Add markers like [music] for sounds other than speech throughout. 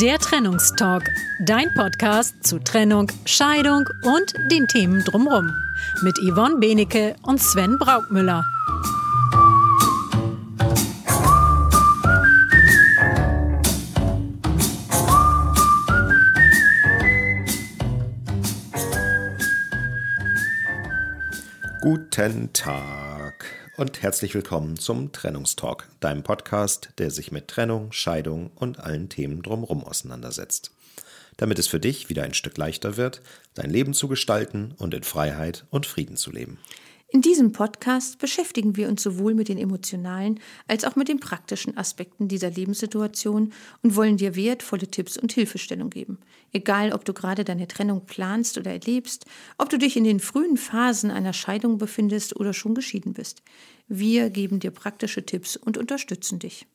Der Trennungstalk, dein Podcast zu Trennung, Scheidung und den Themen drumherum. Mit Yvonne Benecke und Sven Braukmüller. Guten Tag und herzlich willkommen zum Trennungstalk, deinem Podcast, der sich mit Trennung, Scheidung und allen Themen drumherum auseinandersetzt. Damit es für dich wieder ein Stück leichter wird, dein Leben zu gestalten und in Freiheit und Frieden zu leben. In diesem Podcast beschäftigen wir uns sowohl mit den emotionalen als auch mit den praktischen Aspekten dieser Lebenssituation und wollen dir wertvolle Tipps und Hilfestellung geben. Egal, ob du gerade deine Trennung planst oder erlebst, ob du dich in den frühen Phasen einer Scheidung befindest oder schon geschieden bist. Wir geben dir praktische Tipps und unterstützen dich.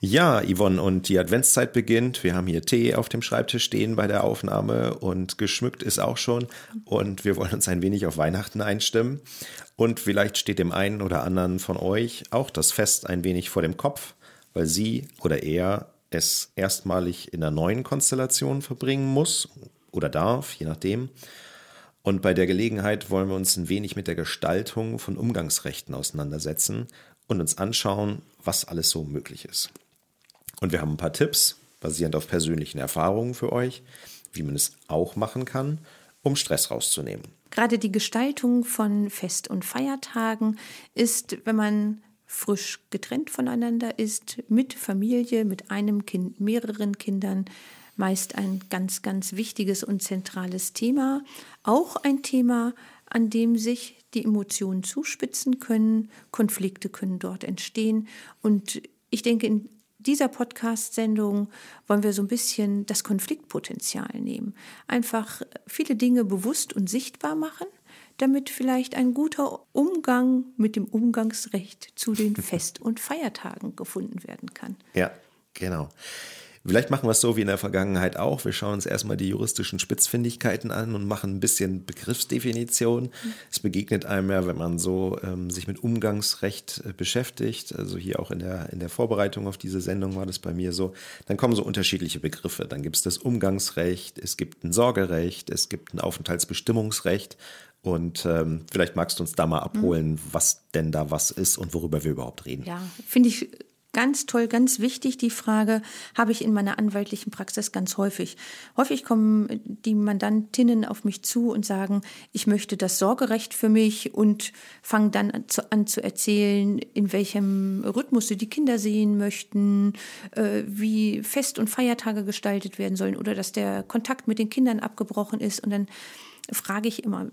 Ja, Yvonne, und die Adventszeit beginnt. Wir haben hier Tee auf dem Schreibtisch stehen bei der Aufnahme und geschmückt ist auch schon. Und wir wollen uns ein wenig auf Weihnachten einstimmen. Und vielleicht steht dem einen oder anderen von euch auch das Fest ein wenig vor dem Kopf, weil sie oder er es erstmalig in einer neuen Konstellation verbringen muss oder darf, je nachdem. Und bei der Gelegenheit wollen wir uns ein wenig mit der Gestaltung von Umgangsrechten auseinandersetzen und uns anschauen, was alles so möglich ist. Und wir haben ein paar Tipps, basierend auf persönlichen Erfahrungen für euch, wie man es auch machen kann, um Stress rauszunehmen. Gerade die Gestaltung von Fest- und Feiertagen ist, wenn man frisch getrennt voneinander ist, mit Familie, mit einem Kind, mehreren Kindern, meist ein ganz, ganz wichtiges und zentrales Thema. Auch ein Thema, an dem sich die Emotionen zuspitzen können, Konflikte können dort entstehen. Und ich denke, in dieser Podcast-Sendung wollen wir so ein bisschen das Konfliktpotenzial nehmen. Einfach viele Dinge bewusst und sichtbar machen, damit vielleicht ein guter Umgang mit dem Umgangsrecht zu den [laughs] Fest- und Feiertagen gefunden werden kann. Ja, genau. Vielleicht machen wir es so wie in der Vergangenheit auch. Wir schauen uns erstmal die juristischen Spitzfindigkeiten an und machen ein bisschen Begriffsdefinition. Mhm. Es begegnet einem ja, wenn man so ähm, sich mit Umgangsrecht äh, beschäftigt, also hier auch in der, in der Vorbereitung auf diese Sendung war das bei mir so, dann kommen so unterschiedliche Begriffe. Dann gibt es das Umgangsrecht, es gibt ein Sorgerecht, es gibt ein Aufenthaltsbestimmungsrecht. Und ähm, vielleicht magst du uns da mal abholen, mhm. was denn da was ist und worüber wir überhaupt reden. Ja, finde ich Ganz toll, ganz wichtig, die Frage habe ich in meiner anwaltlichen Praxis ganz häufig. Häufig kommen die Mandantinnen auf mich zu und sagen, ich möchte das Sorgerecht für mich und fangen dann an zu, an zu erzählen, in welchem Rhythmus sie die Kinder sehen möchten, äh, wie Fest- und Feiertage gestaltet werden sollen oder dass der Kontakt mit den Kindern abgebrochen ist. Und dann frage ich immer,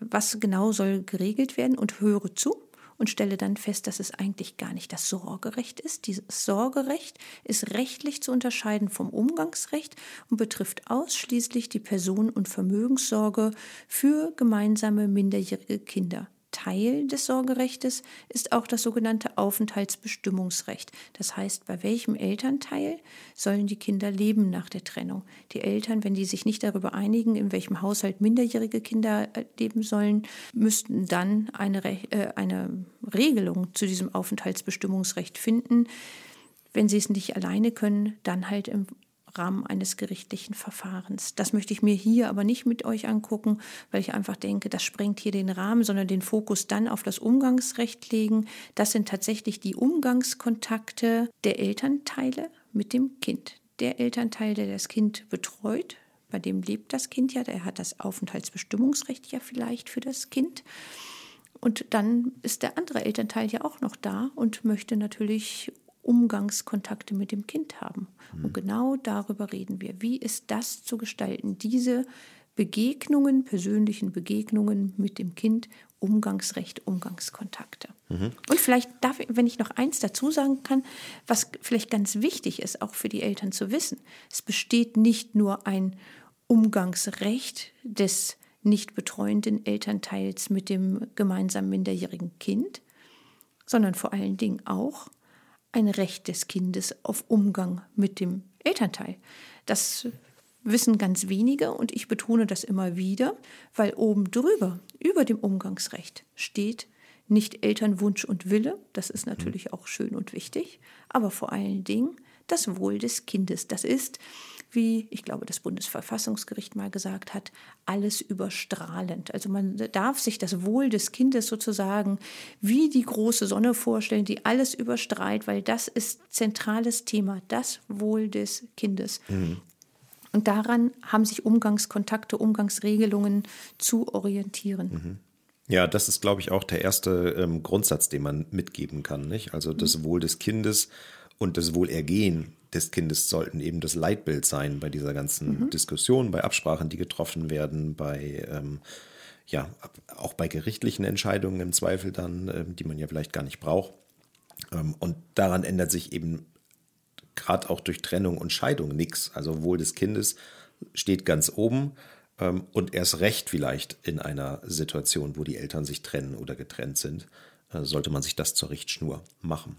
was genau soll geregelt werden und höre zu und stelle dann fest, dass es eigentlich gar nicht das Sorgerecht ist. Dieses Sorgerecht ist rechtlich zu unterscheiden vom Umgangsrecht und betrifft ausschließlich die Personen- und Vermögenssorge für gemeinsame minderjährige Kinder. Teil des Sorgerechtes ist auch das sogenannte Aufenthaltsbestimmungsrecht. Das heißt, bei welchem Elternteil sollen die Kinder leben nach der Trennung? Die Eltern, wenn die sich nicht darüber einigen, in welchem Haushalt minderjährige Kinder äh, leben sollen, müssten dann eine, äh, eine Regelung zu diesem Aufenthaltsbestimmungsrecht finden. Wenn sie es nicht alleine können, dann halt im Rahmen eines gerichtlichen Verfahrens. Das möchte ich mir hier aber nicht mit euch angucken, weil ich einfach denke, das sprengt hier den Rahmen, sondern den Fokus dann auf das Umgangsrecht legen. Das sind tatsächlich die Umgangskontakte der Elternteile mit dem Kind. Der Elternteil, der das Kind betreut, bei dem lebt das Kind ja, der hat das Aufenthaltsbestimmungsrecht ja vielleicht für das Kind. Und dann ist der andere Elternteil ja auch noch da und möchte natürlich Umgangskontakte mit dem Kind haben. Mhm. Und genau darüber reden wir. Wie ist das zu gestalten? Diese Begegnungen, persönlichen Begegnungen mit dem Kind, Umgangsrecht, Umgangskontakte. Mhm. Und vielleicht darf, wenn ich noch eins dazu sagen kann, was vielleicht ganz wichtig ist, auch für die Eltern zu wissen. Es besteht nicht nur ein Umgangsrecht des nicht betreuenden Elternteils mit dem gemeinsamen minderjährigen Kind, sondern vor allen Dingen auch ein Recht des Kindes auf Umgang mit dem Elternteil. Das wissen ganz wenige und ich betone das immer wieder, weil oben drüber, über dem Umgangsrecht steht nicht Elternwunsch und Wille, das ist natürlich auch schön und wichtig, aber vor allen Dingen das Wohl des Kindes. Das ist, wie ich glaube, das Bundesverfassungsgericht mal gesagt hat, alles überstrahlend. Also man darf sich das Wohl des Kindes sozusagen wie die große Sonne vorstellen, die alles überstrahlt, weil das ist zentrales Thema, das Wohl des Kindes. Mhm. Und daran haben sich Umgangskontakte, Umgangsregelungen zu orientieren. Mhm. Ja, das ist, glaube ich, auch der erste ähm, Grundsatz, den man mitgeben kann. Nicht? Also das mhm. Wohl des Kindes und das Wohlergehen des Kindes sollten eben das Leitbild sein bei dieser ganzen mhm. Diskussion, bei Absprachen, die getroffen werden, bei ähm, ja auch bei gerichtlichen Entscheidungen im Zweifel dann, ähm, die man ja vielleicht gar nicht braucht. Ähm, und daran ändert sich eben gerade auch durch Trennung und Scheidung nichts. Also Wohl des Kindes steht ganz oben ähm, und erst recht vielleicht in einer Situation, wo die Eltern sich trennen oder getrennt sind, äh, sollte man sich das zur Richtschnur machen.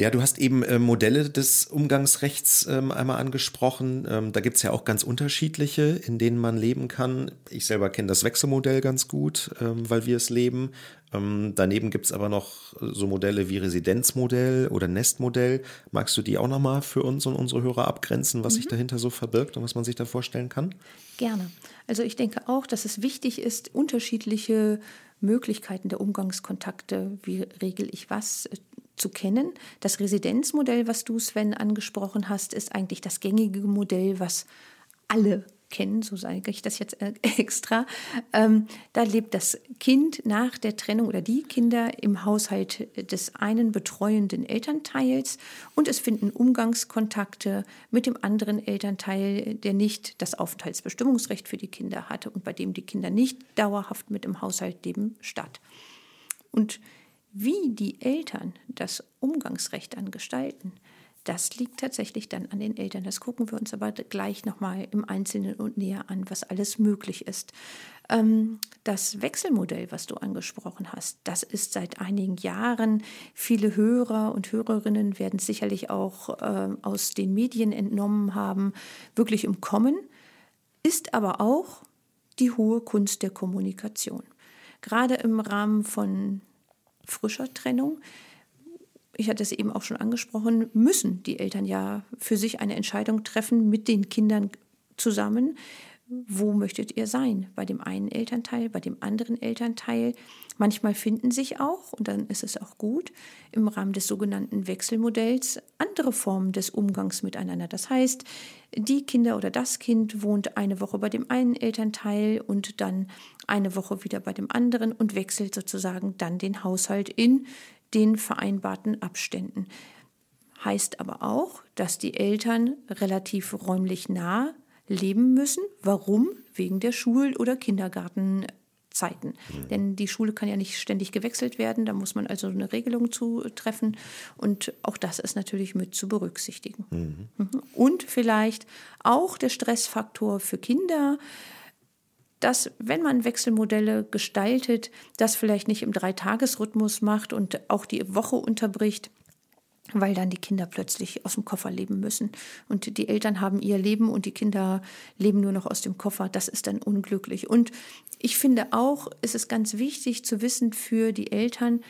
Ja, du hast eben äh, Modelle des Umgangsrechts ähm, einmal angesprochen. Ähm, da gibt es ja auch ganz unterschiedliche, in denen man leben kann. Ich selber kenne das Wechselmodell ganz gut, ähm, weil wir es leben. Ähm, daneben gibt es aber noch so Modelle wie Residenzmodell oder Nestmodell. Magst du die auch nochmal für uns und unsere Hörer abgrenzen, was mhm. sich dahinter so verbirgt und was man sich da vorstellen kann? Gerne. Also ich denke auch, dass es wichtig ist, unterschiedliche Möglichkeiten der Umgangskontakte, wie regel ich was, zu kennen. Das Residenzmodell, was du, Sven, angesprochen hast, ist eigentlich das gängige Modell, was alle kennen, so sage ich das jetzt äh, [laughs] extra. Ähm, da lebt das Kind nach der Trennung oder die Kinder im Haushalt des einen betreuenden Elternteils und es finden Umgangskontakte mit dem anderen Elternteil, der nicht das Aufenthaltsbestimmungsrecht für die Kinder hatte und bei dem die Kinder nicht dauerhaft mit im Haushalt leben, statt. Und wie die Eltern das Umgangsrecht dann gestalten, das liegt tatsächlich dann an den Eltern. Das gucken wir uns aber gleich nochmal im Einzelnen und näher an, was alles möglich ist. Ähm, das Wechselmodell, was du angesprochen hast, das ist seit einigen Jahren, viele Hörer und Hörerinnen werden sicherlich auch ähm, aus den Medien entnommen haben, wirklich im Kommen, ist aber auch die hohe Kunst der Kommunikation. Gerade im Rahmen von frischer Trennung. Ich hatte es eben auch schon angesprochen, müssen die Eltern ja für sich eine Entscheidung treffen mit den Kindern zusammen. Wo möchtet ihr sein? Bei dem einen Elternteil, bei dem anderen Elternteil. Manchmal finden sich auch, und dann ist es auch gut, im Rahmen des sogenannten Wechselmodells andere Formen des Umgangs miteinander. Das heißt, die Kinder oder das Kind wohnt eine Woche bei dem einen Elternteil und dann eine Woche wieder bei dem anderen und wechselt sozusagen dann den Haushalt in den vereinbarten Abständen. Heißt aber auch, dass die Eltern relativ räumlich nah leben müssen. Warum? Wegen der Schul- oder Kindergartenzeiten. Mhm. Denn die Schule kann ja nicht ständig gewechselt werden, da muss man also eine Regelung zu treffen. Und auch das ist natürlich mit zu berücksichtigen. Mhm. mhm. Und vielleicht auch der Stressfaktor für Kinder dass, wenn man Wechselmodelle gestaltet, das vielleicht nicht im Dreitagesrhythmus macht und auch die Woche unterbricht, weil dann die Kinder plötzlich aus dem Koffer leben müssen. Und die Eltern haben ihr Leben und die Kinder leben nur noch aus dem Koffer. Das ist dann unglücklich. Und ich finde auch, ist es ganz wichtig zu wissen für die Eltern,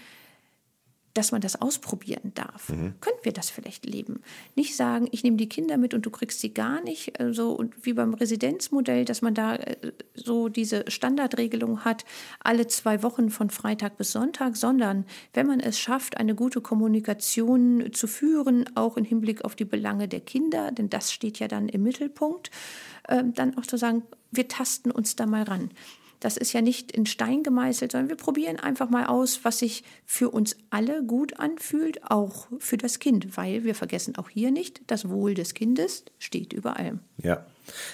dass man das ausprobieren darf. Mhm. Können wir das vielleicht leben? Nicht sagen, ich nehme die Kinder mit und du kriegst sie gar nicht, so also, und wie beim Residenzmodell, dass man da äh, so diese Standardregelung hat, alle zwei Wochen von Freitag bis Sonntag, sondern wenn man es schafft, eine gute Kommunikation zu führen, auch im Hinblick auf die Belange der Kinder, denn das steht ja dann im Mittelpunkt, ähm, dann auch zu sagen, wir tasten uns da mal ran. Das ist ja nicht in Stein gemeißelt, sondern wir probieren einfach mal aus, was sich für uns alle gut anfühlt, auch für das Kind, weil wir vergessen auch hier nicht, das Wohl des Kindes steht über allem. Ja.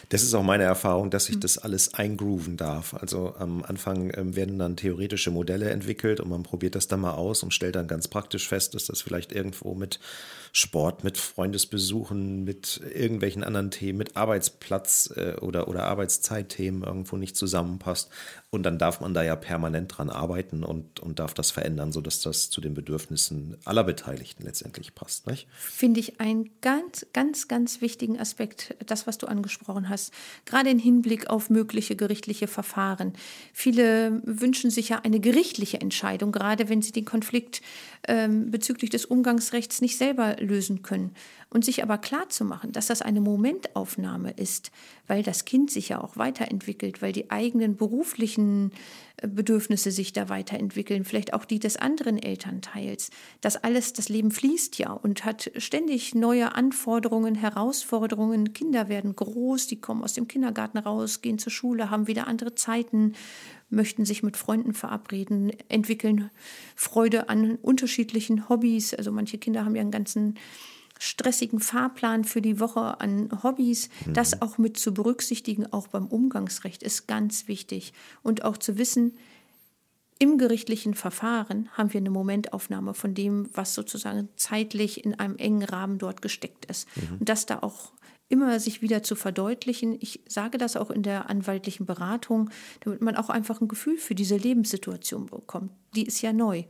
Das ist auch meine Erfahrung, dass ich das alles eingrooven darf. Also am Anfang ähm, werden dann theoretische Modelle entwickelt und man probiert das dann mal aus und stellt dann ganz praktisch fest, dass das vielleicht irgendwo mit Sport, mit Freundesbesuchen, mit irgendwelchen anderen Themen, mit Arbeitsplatz äh, oder, oder Arbeitszeitthemen irgendwo nicht zusammenpasst. Und dann darf man da ja permanent dran arbeiten und, und darf das verändern, sodass das zu den Bedürfnissen aller Beteiligten letztendlich passt. Finde ich einen ganz, ganz, ganz wichtigen Aspekt, das, was du angesprochen angesprochen hast, gerade im Hinblick auf mögliche gerichtliche Verfahren. Viele wünschen sich ja eine gerichtliche Entscheidung, gerade wenn sie den Konflikt ähm, bezüglich des Umgangsrechts nicht selber lösen können. Und sich aber klar zu machen, dass das eine Momentaufnahme ist, weil das Kind sich ja auch weiterentwickelt, weil die eigenen beruflichen äh, Bedürfnisse sich da weiterentwickeln, vielleicht auch die des anderen Elternteils. Das alles, das Leben fließt ja und hat ständig neue Anforderungen, Herausforderungen. Kinder werden groß, die kommen aus dem Kindergarten raus, gehen zur Schule, haben wieder andere Zeiten, möchten sich mit Freunden verabreden, entwickeln Freude an unterschiedlichen Hobbys. Also manche Kinder haben ja einen ganzen stressigen Fahrplan für die Woche an Hobbys, mhm. das auch mit zu berücksichtigen, auch beim Umgangsrecht, ist ganz wichtig. Und auch zu wissen, im gerichtlichen Verfahren haben wir eine Momentaufnahme von dem, was sozusagen zeitlich in einem engen Rahmen dort gesteckt ist. Mhm. Und das da auch immer sich wieder zu verdeutlichen. Ich sage das auch in der anwaltlichen Beratung, damit man auch einfach ein Gefühl für diese Lebenssituation bekommt. Die ist ja neu.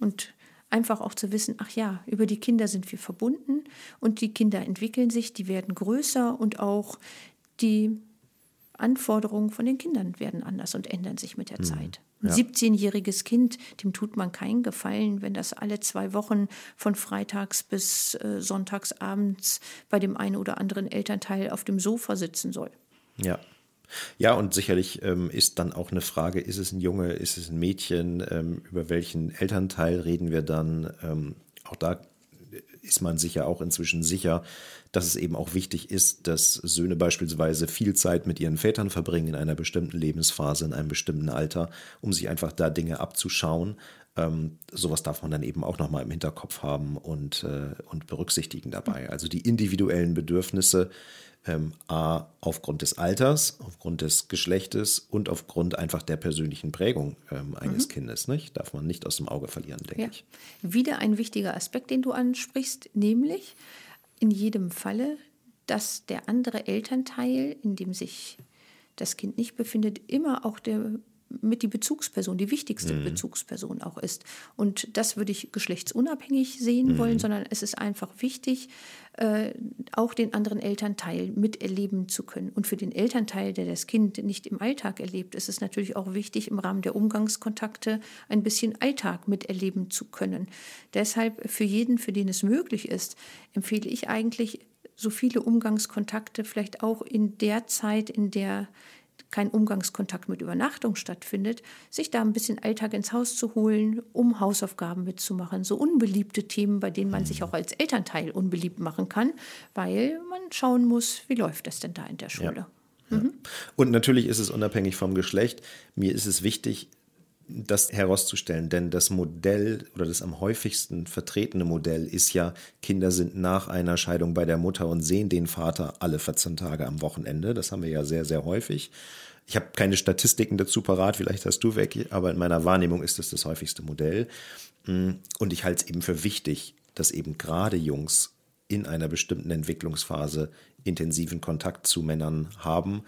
Und einfach auch zu wissen, ach ja, über die Kinder sind wir verbunden und die Kinder entwickeln sich, die werden größer und auch die Anforderungen von den Kindern werden anders und ändern sich mit der mhm. Zeit. Ein ja. 17-jähriges Kind, dem tut man keinen Gefallen, wenn das alle zwei Wochen von freitags bis äh, sonntags abends bei dem einen oder anderen Elternteil auf dem Sofa sitzen soll. Ja. Ja, und sicherlich ähm, ist dann auch eine Frage, ist es ein Junge, ist es ein Mädchen, ähm, über welchen Elternteil reden wir dann? Ähm, auch da ist man sich ja auch inzwischen sicher, dass es eben auch wichtig ist, dass Söhne beispielsweise viel Zeit mit ihren Vätern verbringen in einer bestimmten Lebensphase, in einem bestimmten Alter, um sich einfach da Dinge abzuschauen. Ähm, sowas darf man dann eben auch nochmal im Hinterkopf haben und, äh, und berücksichtigen dabei. Also die individuellen Bedürfnisse ähm, A, aufgrund des Alters, aufgrund des Geschlechtes und aufgrund einfach der persönlichen Prägung ähm, eines mhm. Kindes. Nicht? Darf man nicht aus dem Auge verlieren, denke ja. ich. Wieder ein wichtiger Aspekt, den du ansprichst, nämlich in jedem Falle, dass der andere Elternteil, in dem sich das Kind nicht befindet, immer auch der mit die Bezugsperson, die wichtigste mhm. Bezugsperson auch ist. Und das würde ich geschlechtsunabhängig sehen mhm. wollen, sondern es ist einfach wichtig, äh, auch den anderen Elternteil miterleben zu können. Und für den Elternteil, der das Kind nicht im Alltag erlebt, ist es natürlich auch wichtig, im Rahmen der Umgangskontakte ein bisschen Alltag miterleben zu können. Deshalb für jeden, für den es möglich ist, empfehle ich eigentlich, so viele Umgangskontakte vielleicht auch in der Zeit, in der kein Umgangskontakt mit Übernachtung stattfindet, sich da ein bisschen Alltag ins Haus zu holen, um Hausaufgaben mitzumachen. So unbeliebte Themen, bei denen man sich mhm. auch als Elternteil unbeliebt machen kann, weil man schauen muss, wie läuft das denn da in der Schule. Ja. Mhm. Und natürlich ist es unabhängig vom Geschlecht. Mir ist es wichtig, das herauszustellen, denn das Modell oder das am häufigsten vertretene Modell ist ja, Kinder sind nach einer Scheidung bei der Mutter und sehen den Vater alle 14 Tage am Wochenende. Das haben wir ja sehr, sehr häufig. Ich habe keine Statistiken dazu parat, vielleicht hast du weg, aber in meiner Wahrnehmung ist das das häufigste Modell. Und ich halte es eben für wichtig, dass eben gerade Jungs in einer bestimmten Entwicklungsphase intensiven Kontakt zu Männern haben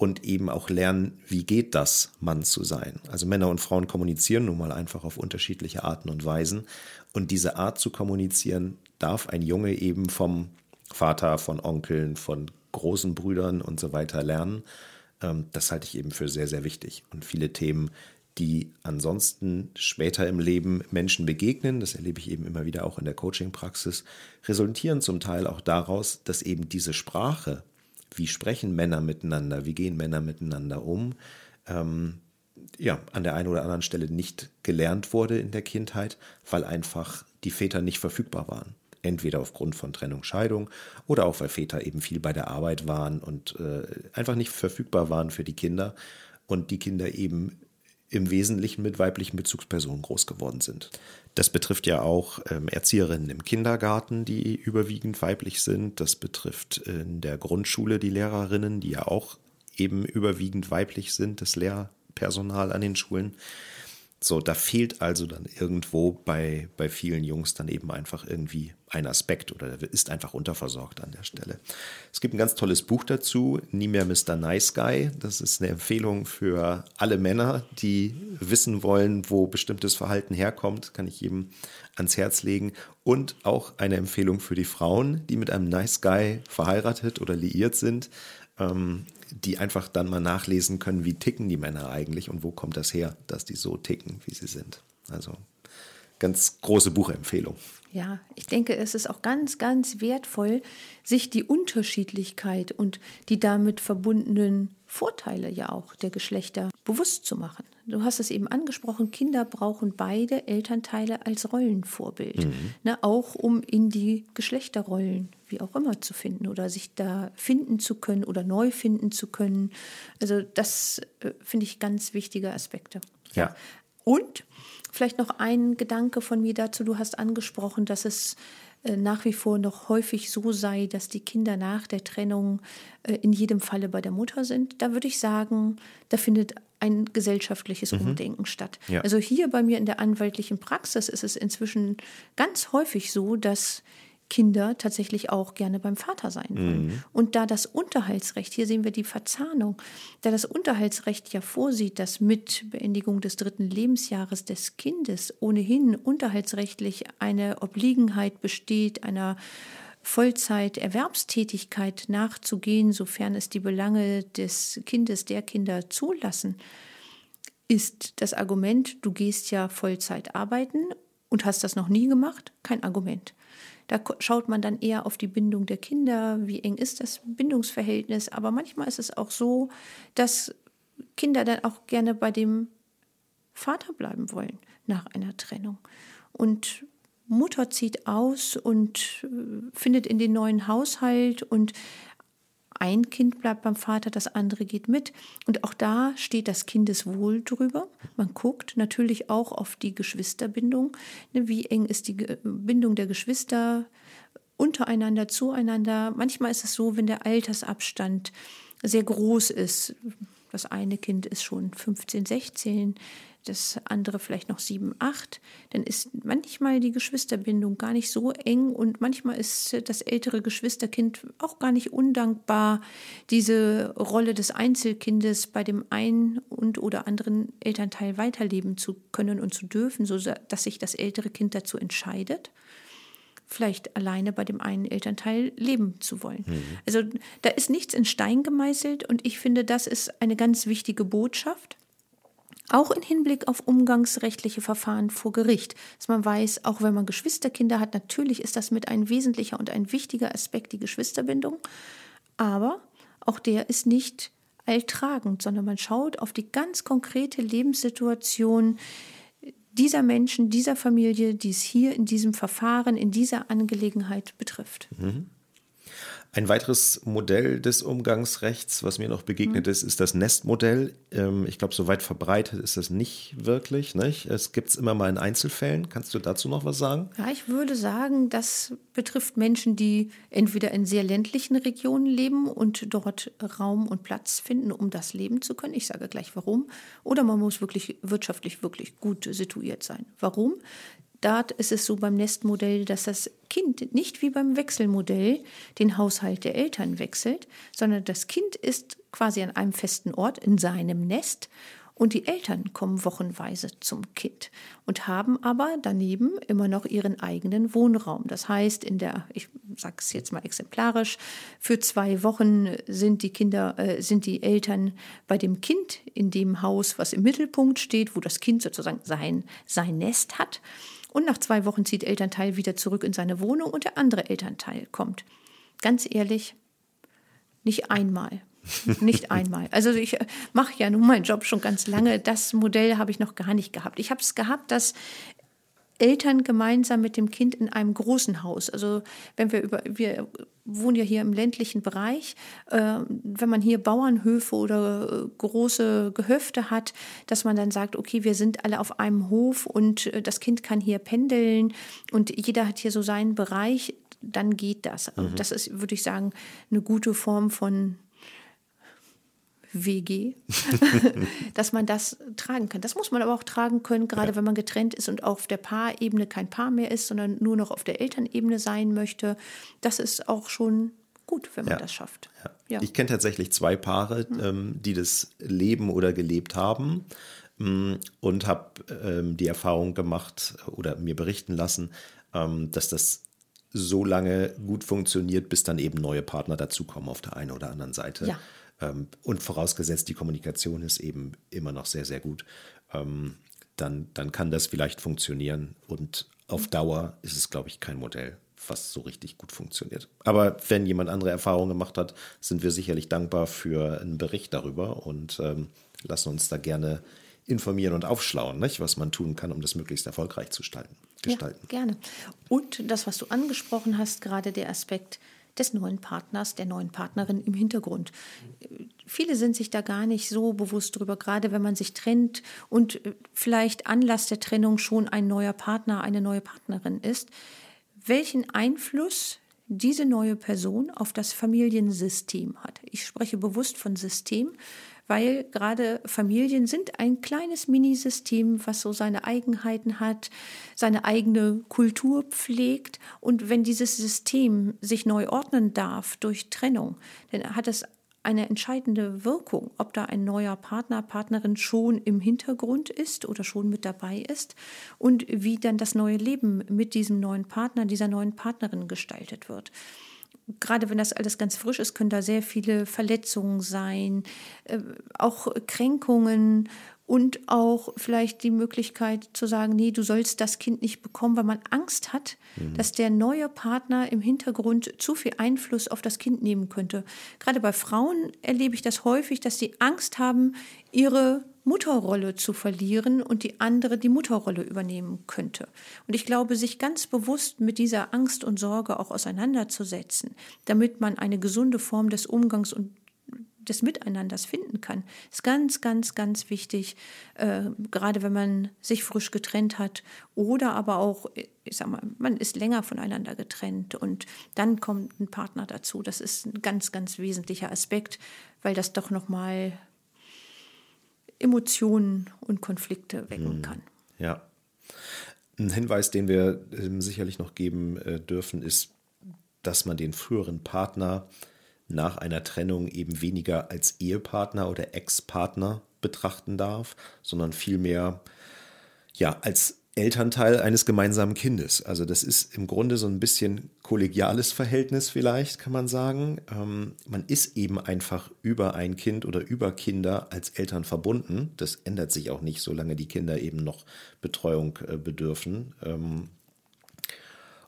und eben auch lernen, wie geht das, Mann zu sein. Also Männer und Frauen kommunizieren nun mal einfach auf unterschiedliche Arten und Weisen. Und diese Art zu kommunizieren darf ein Junge eben vom Vater, von Onkeln, von großen Brüdern und so weiter lernen. Ähm, das halte ich eben für sehr, sehr wichtig. Und viele Themen, die ansonsten später im Leben Menschen begegnen, das erlebe ich eben immer wieder auch in der Coaching-Praxis, resultieren zum Teil auch daraus, dass eben diese Sprache, wie sprechen Männer miteinander, wie gehen Männer miteinander um, ähm, ja, an der einen oder anderen Stelle nicht gelernt wurde in der Kindheit, weil einfach die Väter nicht verfügbar waren. Entweder aufgrund von Trennung, Scheidung oder auch weil Väter eben viel bei der Arbeit waren und äh, einfach nicht verfügbar waren für die Kinder und die Kinder eben im Wesentlichen mit weiblichen Bezugspersonen groß geworden sind. Das betrifft ja auch ähm, Erzieherinnen im Kindergarten, die überwiegend weiblich sind. Das betrifft in der Grundschule die Lehrerinnen, die ja auch eben überwiegend weiblich sind, das Lehrpersonal an den Schulen. So, da fehlt also dann irgendwo bei, bei vielen Jungs dann eben einfach irgendwie ein Aspekt oder ist einfach unterversorgt an der Stelle. Es gibt ein ganz tolles Buch dazu, Nie mehr Mr. Nice Guy. Das ist eine Empfehlung für alle Männer, die wissen wollen, wo bestimmtes Verhalten herkommt. Kann ich jedem ans Herz legen. Und auch eine Empfehlung für die Frauen, die mit einem Nice Guy verheiratet oder liiert sind. Ähm, die einfach dann mal nachlesen können, wie ticken die Männer eigentlich und wo kommt das her, dass die so ticken, wie sie sind. Also ganz große Buchempfehlung. Ja, ich denke, es ist auch ganz, ganz wertvoll, sich die Unterschiedlichkeit und die damit verbundenen Vorteile ja auch der Geschlechter bewusst zu machen. Du hast es eben angesprochen, Kinder brauchen beide Elternteile als Rollenvorbild, mhm. ne, auch um in die Geschlechterrollen, wie auch immer, zu finden oder sich da finden zu können oder neu finden zu können. Also das äh, finde ich ganz wichtige Aspekte. Ja. Und Vielleicht noch ein Gedanke von mir dazu. Du hast angesprochen, dass es äh, nach wie vor noch häufig so sei, dass die Kinder nach der Trennung äh, in jedem Falle bei der Mutter sind. Da würde ich sagen, da findet ein gesellschaftliches mhm. Umdenken statt. Ja. Also hier bei mir in der anwaltlichen Praxis ist es inzwischen ganz häufig so, dass Kinder tatsächlich auch gerne beim Vater sein wollen. Mhm. Und da das Unterhaltsrecht, hier sehen wir die Verzahnung, da das Unterhaltsrecht ja vorsieht, dass mit Beendigung des dritten Lebensjahres des Kindes ohnehin unterhaltsrechtlich eine Obliegenheit besteht, einer Vollzeiterwerbstätigkeit nachzugehen, sofern es die Belange des Kindes, der Kinder zulassen, ist das Argument, du gehst ja Vollzeit arbeiten und hast das noch nie gemacht, kein Argument. Da schaut man dann eher auf die Bindung der Kinder, wie eng ist das Bindungsverhältnis. Aber manchmal ist es auch so, dass Kinder dann auch gerne bei dem Vater bleiben wollen nach einer Trennung. Und Mutter zieht aus und äh, findet in den neuen Haushalt und ein Kind bleibt beim Vater, das andere geht mit. Und auch da steht das Kindeswohl drüber. Man guckt natürlich auch auf die Geschwisterbindung. Ne, wie eng ist die Bindung der Geschwister untereinander, zueinander. Manchmal ist es so, wenn der Altersabstand sehr groß ist. Das eine Kind ist schon 15, 16, das andere vielleicht noch sieben, acht, dann ist manchmal die Geschwisterbindung gar nicht so eng und manchmal ist das ältere Geschwisterkind auch gar nicht undankbar, diese Rolle des Einzelkindes bei dem einen und oder anderen Elternteil weiterleben zu können und zu dürfen, so dass sich das ältere Kind dazu entscheidet vielleicht alleine bei dem einen Elternteil leben zu wollen. Mhm. Also da ist nichts in Stein gemeißelt und ich finde, das ist eine ganz wichtige Botschaft. Auch im Hinblick auf umgangsrechtliche Verfahren vor Gericht, dass man weiß, auch wenn man Geschwisterkinder hat, natürlich ist das mit ein wesentlicher und ein wichtiger Aspekt die Geschwisterbindung, aber auch der ist nicht alltragend, sondern man schaut auf die ganz konkrete Lebenssituation dieser Menschen, dieser Familie, die es hier in diesem Verfahren, in dieser Angelegenheit betrifft. Mhm. Ein weiteres Modell des Umgangsrechts, was mir noch begegnet mhm. ist, ist das Nestmodell. Ähm, ich glaube, so weit verbreitet ist das nicht wirklich. Nicht? Es gibt es immer mal in Einzelfällen. Kannst du dazu noch was sagen? Ja, ich würde sagen, das betrifft Menschen, die entweder in sehr ländlichen Regionen leben und dort Raum und Platz finden, um das leben zu können. Ich sage gleich warum. Oder man muss wirklich wirtschaftlich wirklich gut situiert sein. Warum? Dort ist es so beim Nestmodell, dass das Kind nicht wie beim Wechselmodell den Haushalt der Eltern wechselt, sondern das Kind ist quasi an einem festen Ort in seinem Nest und die Eltern kommen wochenweise zum Kind und haben aber daneben immer noch ihren eigenen Wohnraum. Das heißt, in der, ich sage es jetzt mal exemplarisch, für zwei Wochen sind die Kinder, äh, sind die Eltern bei dem Kind in dem Haus, was im Mittelpunkt steht, wo das Kind sozusagen sein, sein Nest hat. Und nach zwei Wochen zieht Elternteil wieder zurück in seine Wohnung und der andere Elternteil kommt. Ganz ehrlich, nicht einmal. [laughs] nicht einmal. Also ich äh, mache ja nun meinen Job schon ganz lange. Das Modell habe ich noch gar nicht gehabt. Ich habe es gehabt, dass Eltern gemeinsam mit dem Kind in einem großen Haus. Also wenn wir über, wir wohnen ja hier im ländlichen Bereich, äh, wenn man hier Bauernhöfe oder äh, große Gehöfte hat, dass man dann sagt, okay, wir sind alle auf einem Hof und äh, das Kind kann hier pendeln und jeder hat hier so seinen Bereich, dann geht das. Mhm. Das ist, würde ich sagen, eine gute Form von WG, [laughs] dass man das tragen kann. Das muss man aber auch tragen können, gerade ja. wenn man getrennt ist und auf der Paarebene kein Paar mehr ist, sondern nur noch auf der Elternebene sein möchte. Das ist auch schon gut, wenn man ja. das schafft. Ja. Ich kenne tatsächlich zwei Paare, mhm. ähm, die das leben oder gelebt haben ähm, und habe ähm, die Erfahrung gemacht oder mir berichten lassen, ähm, dass das so lange gut funktioniert, bis dann eben neue Partner dazukommen auf der einen oder anderen Seite. Ja. Ähm, und vorausgesetzt, die Kommunikation ist eben immer noch sehr, sehr gut, ähm, dann, dann kann das vielleicht funktionieren. Und auf Dauer ist es, glaube ich, kein Modell, was so richtig gut funktioniert. Aber wenn jemand andere Erfahrungen gemacht hat, sind wir sicherlich dankbar für einen Bericht darüber und ähm, lassen uns da gerne informieren und aufschlauen, nicht? was man tun kann, um das möglichst erfolgreich zu gestalten. gestalten. Ja, gerne. Und das, was du angesprochen hast, gerade der Aspekt des neuen Partners, der neuen Partnerin im Hintergrund. Viele sind sich da gar nicht so bewusst drüber, gerade wenn man sich trennt und vielleicht Anlass der Trennung schon ein neuer Partner, eine neue Partnerin ist, welchen Einfluss diese neue Person auf das Familiensystem hat. Ich spreche bewusst von System, weil gerade Familien sind ein kleines Minisystem, was so seine Eigenheiten hat, seine eigene Kultur pflegt. Und wenn dieses System sich neu ordnen darf durch Trennung, dann hat es eine entscheidende Wirkung, ob da ein neuer Partner, Partnerin schon im Hintergrund ist oder schon mit dabei ist und wie dann das neue Leben mit diesem neuen Partner, dieser neuen Partnerin gestaltet wird gerade wenn das alles ganz frisch ist, können da sehr viele Verletzungen sein, äh, auch Kränkungen und auch vielleicht die Möglichkeit zu sagen, nee, du sollst das Kind nicht bekommen, weil man Angst hat, mhm. dass der neue Partner im Hintergrund zu viel Einfluss auf das Kind nehmen könnte. Gerade bei Frauen erlebe ich das häufig, dass sie Angst haben, ihre Mutterrolle zu verlieren und die andere die Mutterrolle übernehmen könnte. Und ich glaube, sich ganz bewusst mit dieser Angst und Sorge auch auseinanderzusetzen, damit man eine gesunde Form des Umgangs und des Miteinanders finden kann, ist ganz, ganz, ganz wichtig, äh, gerade wenn man sich frisch getrennt hat oder aber auch, ich sag mal, man ist länger voneinander getrennt und dann kommt ein Partner dazu. Das ist ein ganz, ganz wesentlicher Aspekt, weil das doch nochmal Emotionen und Konflikte wecken hm. kann. Ja. Ein Hinweis, den wir ähm, sicherlich noch geben äh, dürfen, ist, dass man den früheren Partner nach einer Trennung eben weniger als Ehepartner oder Ex-Partner betrachten darf, sondern vielmehr ja als Elternteil eines gemeinsamen Kindes. Also das ist im Grunde so ein bisschen kollegiales Verhältnis vielleicht, kann man sagen. Ähm, man ist eben einfach über ein Kind oder über Kinder als Eltern verbunden. Das ändert sich auch nicht, solange die Kinder eben noch Betreuung äh, bedürfen. Ähm,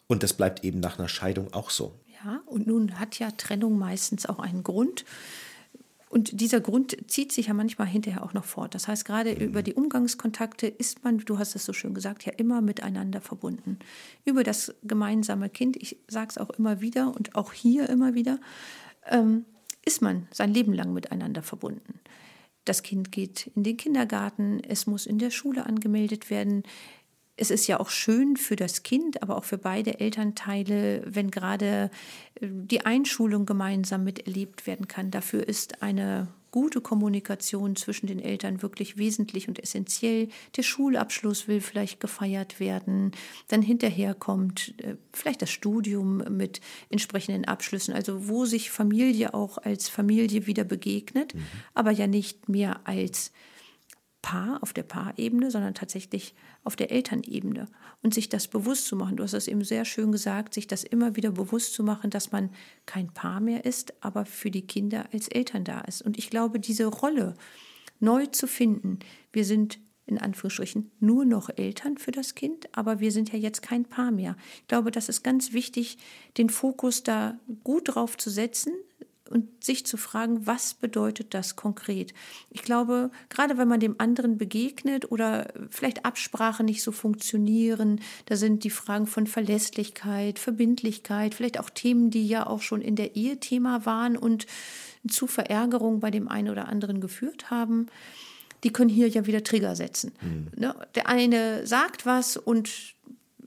und das bleibt eben nach einer Scheidung auch so. Ja, und nun hat ja Trennung meistens auch einen Grund. Und dieser Grund zieht sich ja manchmal hinterher auch noch fort. Das heißt, gerade über die Umgangskontakte ist man, du hast es so schön gesagt, ja immer miteinander verbunden. Über das gemeinsame Kind, ich sage es auch immer wieder und auch hier immer wieder, ähm, ist man sein Leben lang miteinander verbunden. Das Kind geht in den Kindergarten, es muss in der Schule angemeldet werden, es ist ja auch schön für das Kind, aber auch für beide Elternteile, wenn gerade äh, die Einschulung gemeinsam miterlebt werden kann. Dafür ist eine gute Kommunikation zwischen den Eltern wirklich wesentlich und essentiell. Der Schulabschluss will vielleicht gefeiert werden, dann hinterher kommt äh, vielleicht das Studium mit entsprechenden Abschlüssen, also wo sich Familie auch als Familie wieder begegnet, mhm. aber ja nicht mehr als Paar auf der Paarebene, sondern tatsächlich auf der Elternebene und sich das bewusst zu machen. Du hast es eben sehr schön gesagt, sich das immer wieder bewusst zu machen, dass man kein Paar mehr ist, aber für die Kinder als Eltern da ist. Und ich glaube, diese Rolle neu zu finden, wir sind in Anführungsstrichen nur noch Eltern für das Kind, aber wir sind ja jetzt kein Paar mehr. Ich glaube, das ist ganz wichtig, den Fokus da gut drauf zu setzen, und sich zu fragen, was bedeutet das konkret? Ich glaube, gerade wenn man dem anderen begegnet oder vielleicht Absprachen nicht so funktionieren, da sind die Fragen von Verlässlichkeit, Verbindlichkeit, vielleicht auch Themen, die ja auch schon in der Ehe Thema waren und zu Verärgerung bei dem einen oder anderen geführt haben die können hier ja wieder Trigger setzen. Mhm. Der eine sagt was und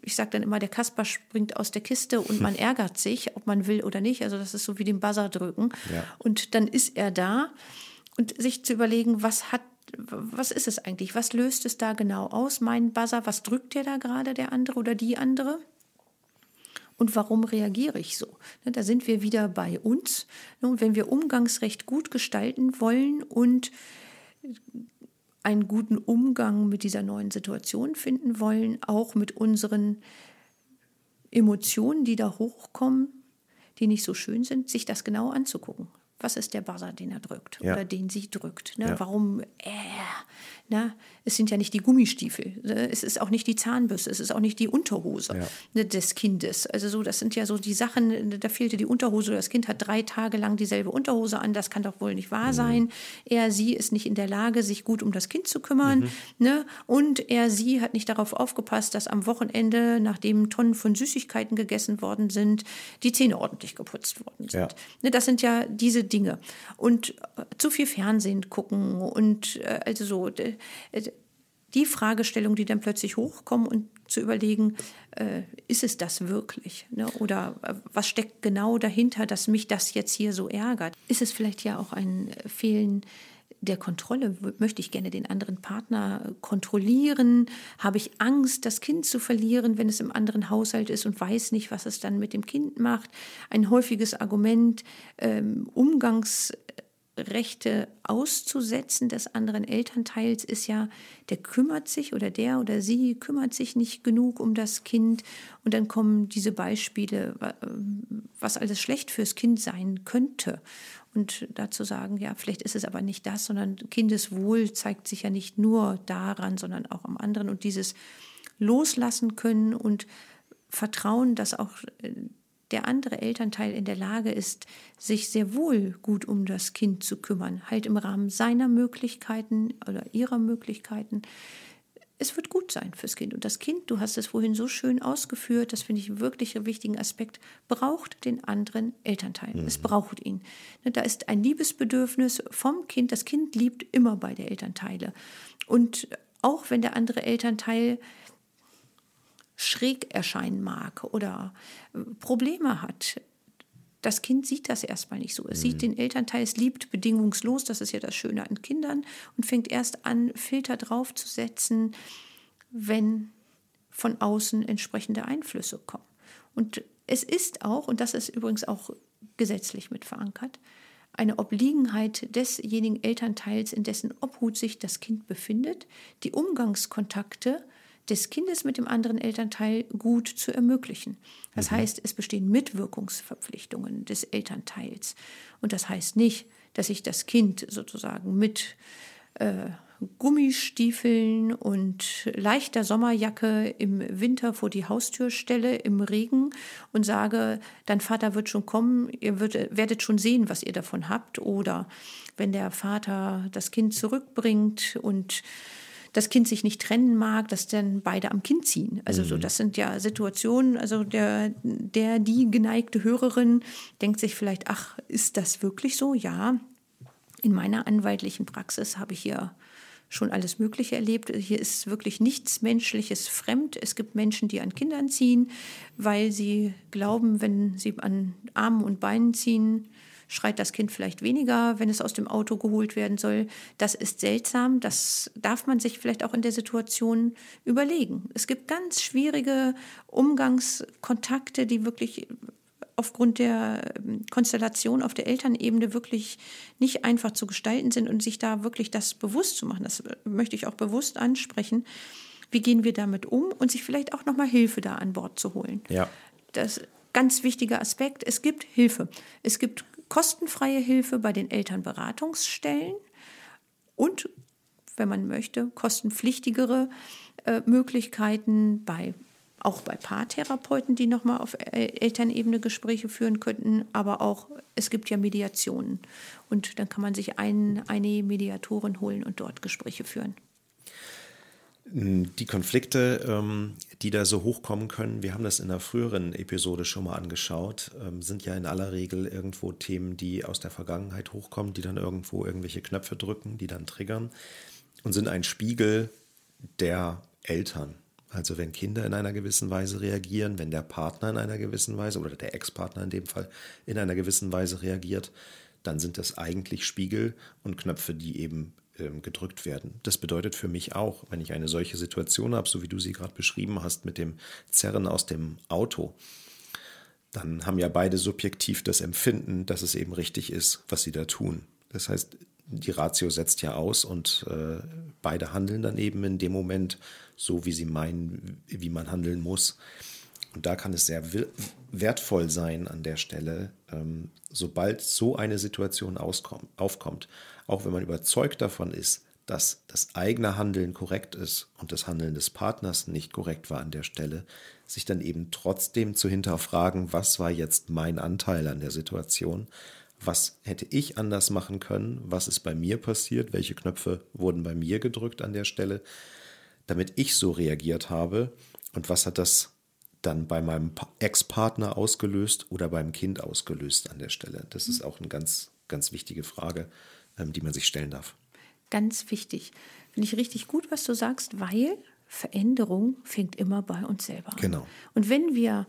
ich sage dann immer, der Kasper springt aus der Kiste und man [laughs] ärgert sich, ob man will oder nicht. Also das ist so wie den Buzzer drücken. Ja. Und dann ist er da und sich zu überlegen, was hat was ist es eigentlich? Was löst es da genau aus? Mein Buzzer, was drückt der da gerade, der andere oder die andere? Und warum reagiere ich so? Ne, da sind wir wieder bei uns. Ne, und wenn wir Umgangsrecht gut gestalten wollen und einen guten Umgang mit dieser neuen Situation finden wollen, auch mit unseren Emotionen, die da hochkommen, die nicht so schön sind, sich das genau anzugucken. Was ist der Buzzer, den er drückt Ja. oder den sie drückt? Ne? Ja. Warum? Äh, na, es sind ja nicht die Gummistiefel, ne? es ist auch nicht die Zahnbürste, es ist auch nicht die Unterhose Ja. des Kindes. Also so, das sind ja so die Sachen. Da fehlte die Unterhose. Das Kind hat drei Tage lang dieselbe Unterhose an. Das kann doch wohl nicht wahr sein. Er, sie ist nicht in der Lage, sich gut um das Kind zu kümmern. Ne? Und er, sie hat nicht darauf aufgepasst, dass am Wochenende, nachdem Tonnen von Süßigkeiten gegessen worden sind, die Zähne ordentlich geputzt worden sind. Ja. Ne, das sind ja diese Dinge. Und äh, zu viel Fernsehen gucken und äh, also so. Die Fragestellungen, die dann plötzlich hochkommen und zu überlegen, äh, ist es das wirklich? Ne? Oder äh, was steckt genau dahinter, dass mich das jetzt hier so ärgert? Ist es vielleicht ja auch ein Fehlen der Kontrolle? Möchte ich gerne den anderen Partner kontrollieren? Habe ich Angst, das Kind zu verlieren, wenn es im anderen Haushalt ist und weiß nicht, was es dann mit dem Kind macht? Ein häufiges Argument, ähm, Umgangsrechte auszusetzen des anderen Elternteils ist ja, der kümmert sich oder der oder sie kümmert sich nicht genug um das Kind. Und dann kommen diese Beispiele, wa- was alles schlecht fürs Kind sein könnte. Und dazu sagen, ja, vielleicht ist es aber nicht das, sondern Kindeswohl zeigt sich ja nicht nur daran, sondern auch am anderen. Und dieses Loslassen können und Vertrauen, dass auch äh, der andere Elternteil in der Lage ist, sich sehr wohl gut um das Kind zu kümmern, halt im Rahmen seiner Möglichkeiten oder ihrer Möglichkeiten. Es wird gut sein fürs Kind. Und das Kind, du hast es vorhin so schön ausgeführt, das finde ich wirklich einen wichtigen Aspekt, braucht den anderen Elternteil. Es braucht ihn. Ne, Da ist ein Liebesbedürfnis vom Kind. Das Kind liebt immer beide Elternteile. Und auch wenn der andere Elternteil schräg erscheinen mag oder äh, Probleme hat. Das Kind sieht das erstmal nicht so. Es sieht den Elternteil, es liebt bedingungslos, das ist ja das Schöne an Kindern, und fängt erst an, Filter draufzusetzen, wenn von außen entsprechende Einflüsse kommen. Und es ist auch, und das ist übrigens auch gesetzlich mit verankert, eine Obliegenheit desjenigen Elternteils, in dessen Obhut sich das Kind befindet, die Umgangskontakte des Kindes mit dem anderen Elternteil gut zu ermöglichen. Das heißt, es bestehen Mitwirkungsverpflichtungen des Elternteils. Und das heißt nicht, dass ich das Kind sozusagen mit äh, Gummistiefeln und leichter Sommerjacke im Winter vor die Haustür stelle, im Regen und sage, dein Vater wird schon kommen, ihr werdet schon sehen, was ihr davon habt. Oder wenn der Vater das Kind zurückbringt und das Kind sich nicht trennen mag, dass dann beide am Kind ziehen. Also so, das sind ja Situationen, also der, der, die geneigte Hörerin denkt sich vielleicht, ach, ist das wirklich so? Ja, in meiner anwaltlichen Praxis habe ich hier schon alles Mögliche erlebt. Hier ist wirklich nichts Menschliches fremd. Es gibt Menschen, die an Kindern ziehen, weil sie glauben, wenn sie an Armen und Beinen ziehen, schreit das Kind vielleicht weniger, wenn es aus dem Auto geholt werden soll. Das ist seltsam. Das darf man sich vielleicht auch in der Situation überlegen. Es gibt ganz schwierige Umgangskontakte, die wirklich aufgrund der ähm, Konstellation auf der Elternebene wirklich nicht einfach zu gestalten sind und sich da wirklich das bewusst zu machen. Das möchte ich auch bewusst ansprechen. Wie gehen wir damit um und sich vielleicht auch nochmal Hilfe da an Bord zu holen. Ja. Das ist ein ganz wichtiger Aspekt. Es gibt Hilfe. Es gibt kostenfreie Hilfe bei den Elternberatungsstellen und, wenn man möchte, kostenpflichtigere äh, Möglichkeiten bei auch bei Paartherapeuten, die nochmal auf El- Elternebene Gespräche führen könnten, aber auch es gibt ja Mediationen. Und dann kann man sich einen, eine Mediatorin holen und dort Gespräche führen. Die Konflikte, ähm, die da so hochkommen können, wir haben das in einer früheren Episode schon mal angeschaut, ähm, sind ja in aller Regel irgendwo Themen, die aus der Vergangenheit hochkommen, die dann irgendwo irgendwelche Knöpfe drücken, die dann triggern und sind ein Spiegel der Eltern. Also wenn Kinder in einer gewissen Weise reagieren, wenn der Partner in einer gewissen Weise oder der Ex-Partner in dem Fall in einer gewissen Weise reagiert, dann sind das eigentlich Spiegel und Knöpfe, die eben gedrückt werden. Das bedeutet für mich auch, wenn ich eine solche Situation habe, so wie du sie gerade beschrieben hast mit dem Zerren aus dem Auto, dann haben ja beide subjektiv das Empfinden, dass es eben richtig ist, was sie da tun. Das heißt, die Ratio setzt ja aus und äh, beide handeln dann eben in dem Moment so, wie sie meinen, wie man handeln muss. Und da kann es sehr wertvoll sein an der Stelle, ähm, sobald so eine Situation aufkommt, auch wenn man überzeugt davon ist, dass das eigene Handeln korrekt ist und das Handeln des Partners nicht korrekt war an der Stelle, sich dann eben trotzdem zu hinterfragen, was war jetzt mein Anteil an der Situation, was hätte ich anders machen können, was ist bei mir passiert, welche Knöpfe wurden bei mir gedrückt an der Stelle, damit ich so reagiert habe? Und was hat das dann bei meinem Ex-Partner ausgelöst oder beim Kind ausgelöst an der Stelle. Das ist auch eine ganz, ganz wichtige Frage, die man sich stellen darf. Ganz wichtig. Finde ich richtig gut, was du sagst, weil Veränderung fängt immer bei uns selber an. Genau. Und wenn wir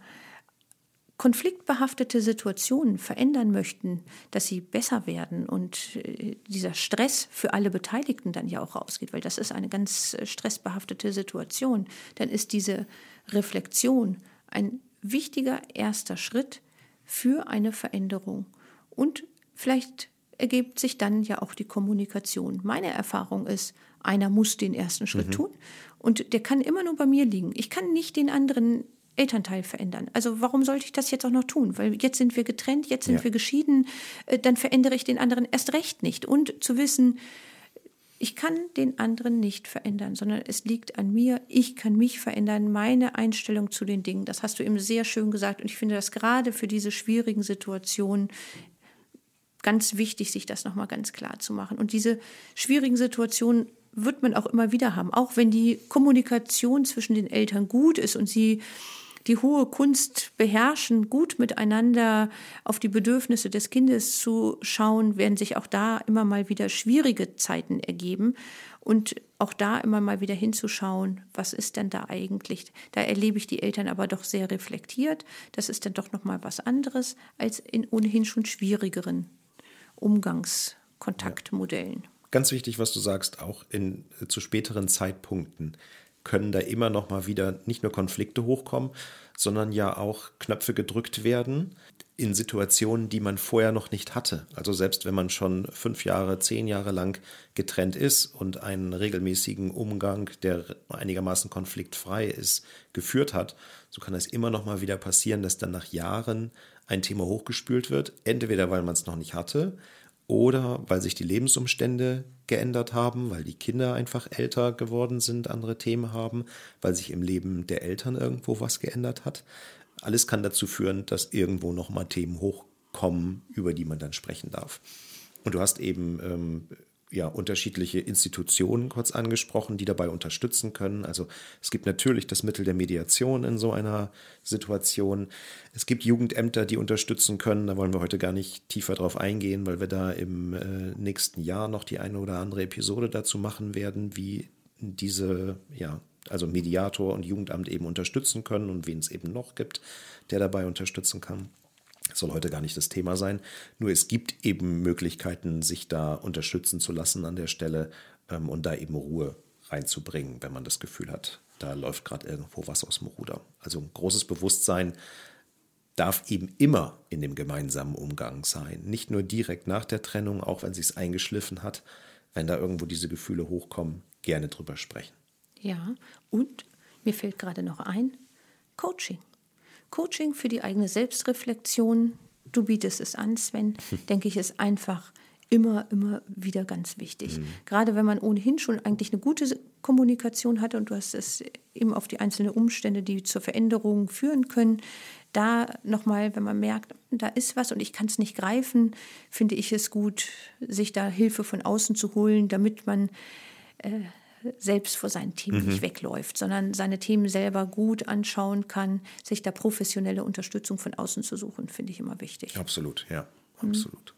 konfliktbehaftete Situationen verändern möchten, dass sie besser werden und äh, dieser Stress für alle Beteiligten dann ja auch rausgeht, weil das ist eine ganz äh, stressbehaftete Situation, dann ist diese Reflexion ein wichtiger erster Schritt für eine Veränderung. Und vielleicht ergibt sich dann ja auch die Kommunikation. Meine Erfahrung ist, einer muss den ersten Schritt mhm. tun und der kann immer nur bei mir liegen. Ich kann nicht den anderen Elternteil verändern. Also warum sollte ich das jetzt auch noch tun? Weil jetzt sind wir getrennt, jetzt sind ja. wir geschieden, äh, dann verändere ich den anderen erst recht nicht. Und zu wissen, ich kann den anderen nicht verändern, sondern es liegt an mir. Ich kann mich verändern, meine Einstellung zu den Dingen. Das hast du eben sehr schön gesagt. Und ich finde das gerade für diese schwierigen Situationen ganz wichtig, sich das nochmal ganz klar zu machen. Und diese schwierigen Situationen wird man auch immer wieder haben. Auch wenn die Kommunikation zwischen den Eltern gut ist und sie die hohe Kunst beherrschen, gut miteinander auf die Bedürfnisse des Kindes zu schauen, werden sich auch da immer mal wieder schwierige Zeiten ergeben und auch da immer mal wieder hinzuschauen, was ist denn da eigentlich? Da erlebe ich die Eltern aber doch sehr reflektiert. Das ist dann doch noch mal was anderes als in ohnehin schon schwierigeren Umgangskontaktmodellen. Ja. Ganz wichtig, was du sagst, auch in, zu späteren Zeitpunkten können da immer noch mal wieder nicht nur Konflikte hochkommen, sondern ja auch Knöpfe gedrückt werden in Situationen, die man vorher noch nicht hatte. Also selbst wenn man schon fünf Jahre, zehn Jahre lang getrennt ist und einen regelmäßigen Umgang, der einigermaßen konfliktfrei ist, geführt hat, so kann es immer noch mal wieder passieren, dass dann nach Jahren ein Thema hochgespült wird, entweder weil man es noch nicht hatte oder weil sich die Lebensumstände geändert haben, weil die Kinder einfach älter geworden sind, andere Themen haben, weil sich im Leben der Eltern irgendwo was geändert hat. Alles kann dazu führen, dass irgendwo nochmal Themen hochkommen, über die man dann sprechen darf. Und du hast eben ähm, ja, unterschiedliche Institutionen kurz angesprochen, die dabei unterstützen können. Also es gibt natürlich das Mittel der Mediation in so einer Situation. Es gibt Jugendämter, die unterstützen können. Da wollen wir heute gar nicht tiefer drauf eingehen, weil wir da im äh, nächsten Jahr noch die eine oder andere Episode dazu machen werden, wie diese, ja, also Mediator und Jugendamt eben unterstützen können und wen es eben noch gibt, der dabei unterstützen kann. Das soll heute gar nicht das Thema sein. Nur es gibt eben Möglichkeiten, sich da unterstützen zu lassen an der Stelle ähm, und da eben Ruhe reinzubringen, wenn man das Gefühl hat, da läuft gerade irgendwo was aus dem Ruder. Also ein großes Bewusstsein darf eben immer in dem gemeinsamen Umgang sein. Nicht nur direkt nach der Trennung, auch wenn sich es eingeschliffen hat, wenn da irgendwo diese Gefühle hochkommen, gerne drüber sprechen. Ja, und mir fällt gerade noch ein, Coaching. Coaching für die eigene Selbstreflexion, du bietest es an, Sven, denke ich, ist einfach immer, immer wieder ganz wichtig. Mhm. Gerade wenn man ohnehin schon eigentlich eine gute Kommunikation hatte und du hast es eben auf die einzelnen Umstände, die zur Veränderung führen können, da nochmal, wenn man merkt, da ist was und ich kann es nicht greifen, finde ich es gut, sich da Hilfe von außen zu holen, damit man äh, selbst vor seinen Themen mhm. nicht wegläuft, sondern seine Themen selber gut anschauen kann, sich da professionelle Unterstützung von außen zu suchen, finde ich immer wichtig. Absolut, ja, mhm. absolut.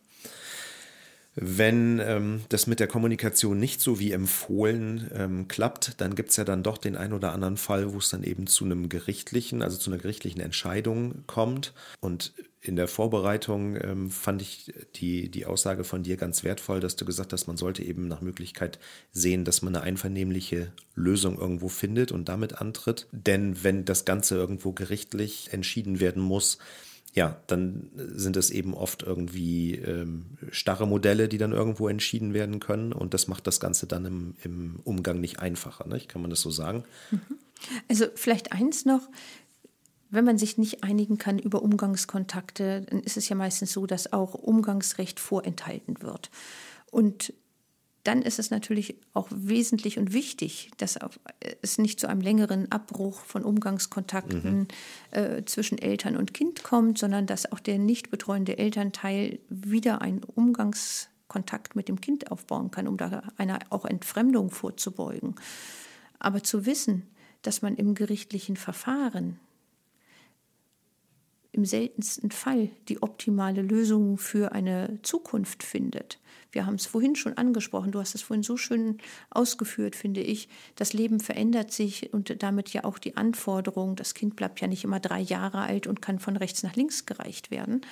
Wenn ähm, das mit der Kommunikation nicht so wie empfohlen ähm, klappt, dann gibt es ja dann doch den einen oder anderen Fall, wo es dann eben zu einem gerichtlichen, also zu einer gerichtlichen Entscheidung kommt. Und in der Vorbereitung ähm, fand ich die, die Aussage von dir ganz wertvoll, dass du gesagt hast, man sollte eben nach Möglichkeit sehen, dass man eine einvernehmliche Lösung irgendwo findet und damit antritt. Denn wenn das Ganze irgendwo gerichtlich entschieden werden muss, ja, dann sind es eben oft irgendwie ähm, starre Modelle, die dann irgendwo entschieden werden können. Und das macht das Ganze dann im, im Umgang nicht einfacher. Nicht? Kann man das so sagen? Mhm. Also vielleicht eins noch, wenn man sich nicht einigen kann über Umgangskontakte, dann ist es ja meistens so, dass auch Umgangsrecht vorenthalten wird. Und dann ist es natürlich auch wesentlich und wichtig, dass es nicht zu einem längeren Abbruch von Umgangskontakten mhm. äh, zwischen Eltern und Kind kommt, sondern dass auch der nicht betreuende Elternteil wieder einen Umgangskontakt mit dem Kind aufbauen kann, um da einer auch Entfremdung vorzubeugen. Aber zu wissen, dass man im gerichtlichen Verfahren im seltensten Fall die optimale Lösung für eine Zukunft findet. Wir haben es vorhin schon angesprochen, du hast es vorhin so schön ausgeführt, finde ich. Das Leben verändert sich und damit ja auch die Anforderung. Das Kind bleibt ja nicht immer drei Jahre alt und kann von rechts nach links gereicht werden.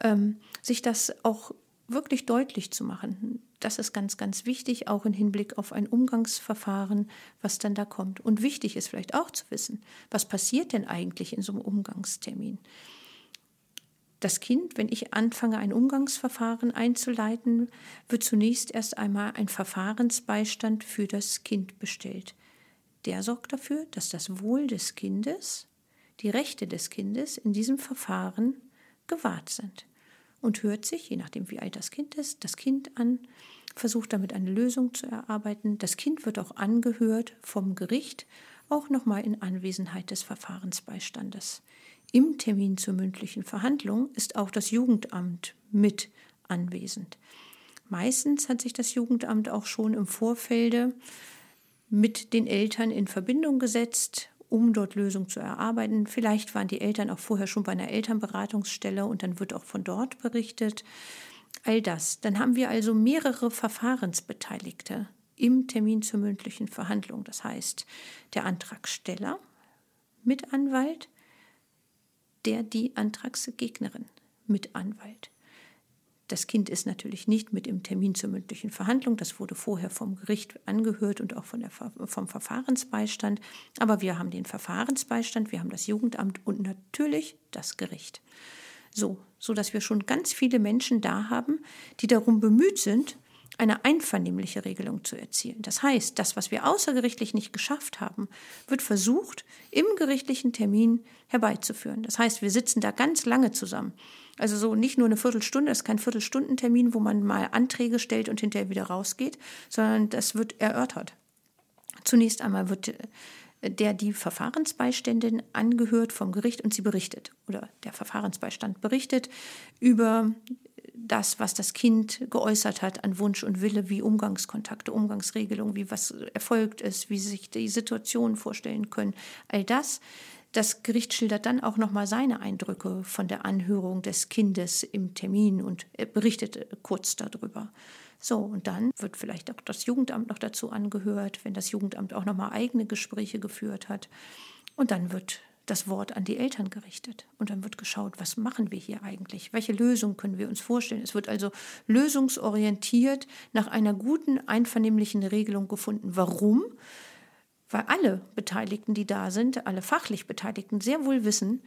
Ähm, sich das auch wirklich deutlich zu machen. Das ist ganz, ganz wichtig, auch im Hinblick auf ein Umgangsverfahren, was dann da kommt. Und wichtig ist vielleicht auch zu wissen, was passiert denn eigentlich in so einem Umgangstermin? Das Kind, wenn ich anfange, ein Umgangsverfahren einzuleiten, wird zunächst erst einmal ein Verfahrensbeistand für das Kind bestellt. Der sorgt dafür, dass das Wohl des Kindes, die Rechte des Kindes in diesem Verfahren gewahrt sind und hört sich, je nachdem wie alt das Kind ist, das Kind an, versucht damit eine Lösung zu erarbeiten. Das Kind wird auch angehört vom Gericht, auch nochmal in Anwesenheit des Verfahrensbeistandes. Im Termin zur mündlichen Verhandlung ist auch das Jugendamt mit anwesend. Meistens hat sich das Jugendamt auch schon im Vorfelde mit den Eltern in Verbindung gesetzt, um dort Lösungen zu erarbeiten. Vielleicht waren die Eltern auch vorher schon bei einer Elternberatungsstelle und dann wird auch von dort berichtet. All das. Dann haben wir also mehrere Verfahrensbeteiligte im Termin zur mündlichen Verhandlung. Das heißt, der Antragsteller mit Anwalt, der die Antragsgegnerin mit Anwalt. Das Kind ist natürlich nicht mit im Termin zur mündlichen Verhandlung. Das wurde vorher vom Gericht angehört und auch von der, vom Verfahrensbeistand. Aber wir haben den Verfahrensbeistand, wir haben das Jugendamt und natürlich das Gericht. So, so dass wir schon ganz viele Menschen da haben, die darum bemüht sind, eine einvernehmliche Regelung zu erzielen. Das heißt, das, was wir außergerichtlich nicht geschafft haben, wird versucht, im gerichtlichen Termin herbeizuführen. Das heißt, wir sitzen da ganz lange zusammen. Also so nicht nur eine Viertelstunde, das ist kein Viertelstundentermin, wo man mal Anträge stellt und hinterher wieder rausgeht, sondern das wird erörtert. Zunächst einmal wird äh, der die Verfahrensbeiständin angehört vom Gericht und sie berichtet oder der Verfahrensbeistand berichtet über das, was das Kind geäußert hat an Wunsch und Wille, wie Umgangskontakte, Umgangsregelungen, wie was erfolgt ist, wie sie sich die Situation vorstellen können. All das. Das Gericht schildert dann auch nochmal seine Eindrücke von der Anhörung des Kindes im Termin und berichtet kurz darüber. So, und dann wird vielleicht auch das Jugendamt noch dazu angehört, wenn das Jugendamt auch nochmal eigene Gespräche geführt hat. Und dann wird das Wort an die Eltern gerichtet. Und dann wird geschaut, was machen wir hier eigentlich? Welche Lösung können wir uns vorstellen? Es wird also lösungsorientiert nach einer guten, einvernehmlichen Regelung gefunden. Warum? Weil alle Beteiligten, die da sind, alle fachlich Beteiligten, sehr wohl wissen,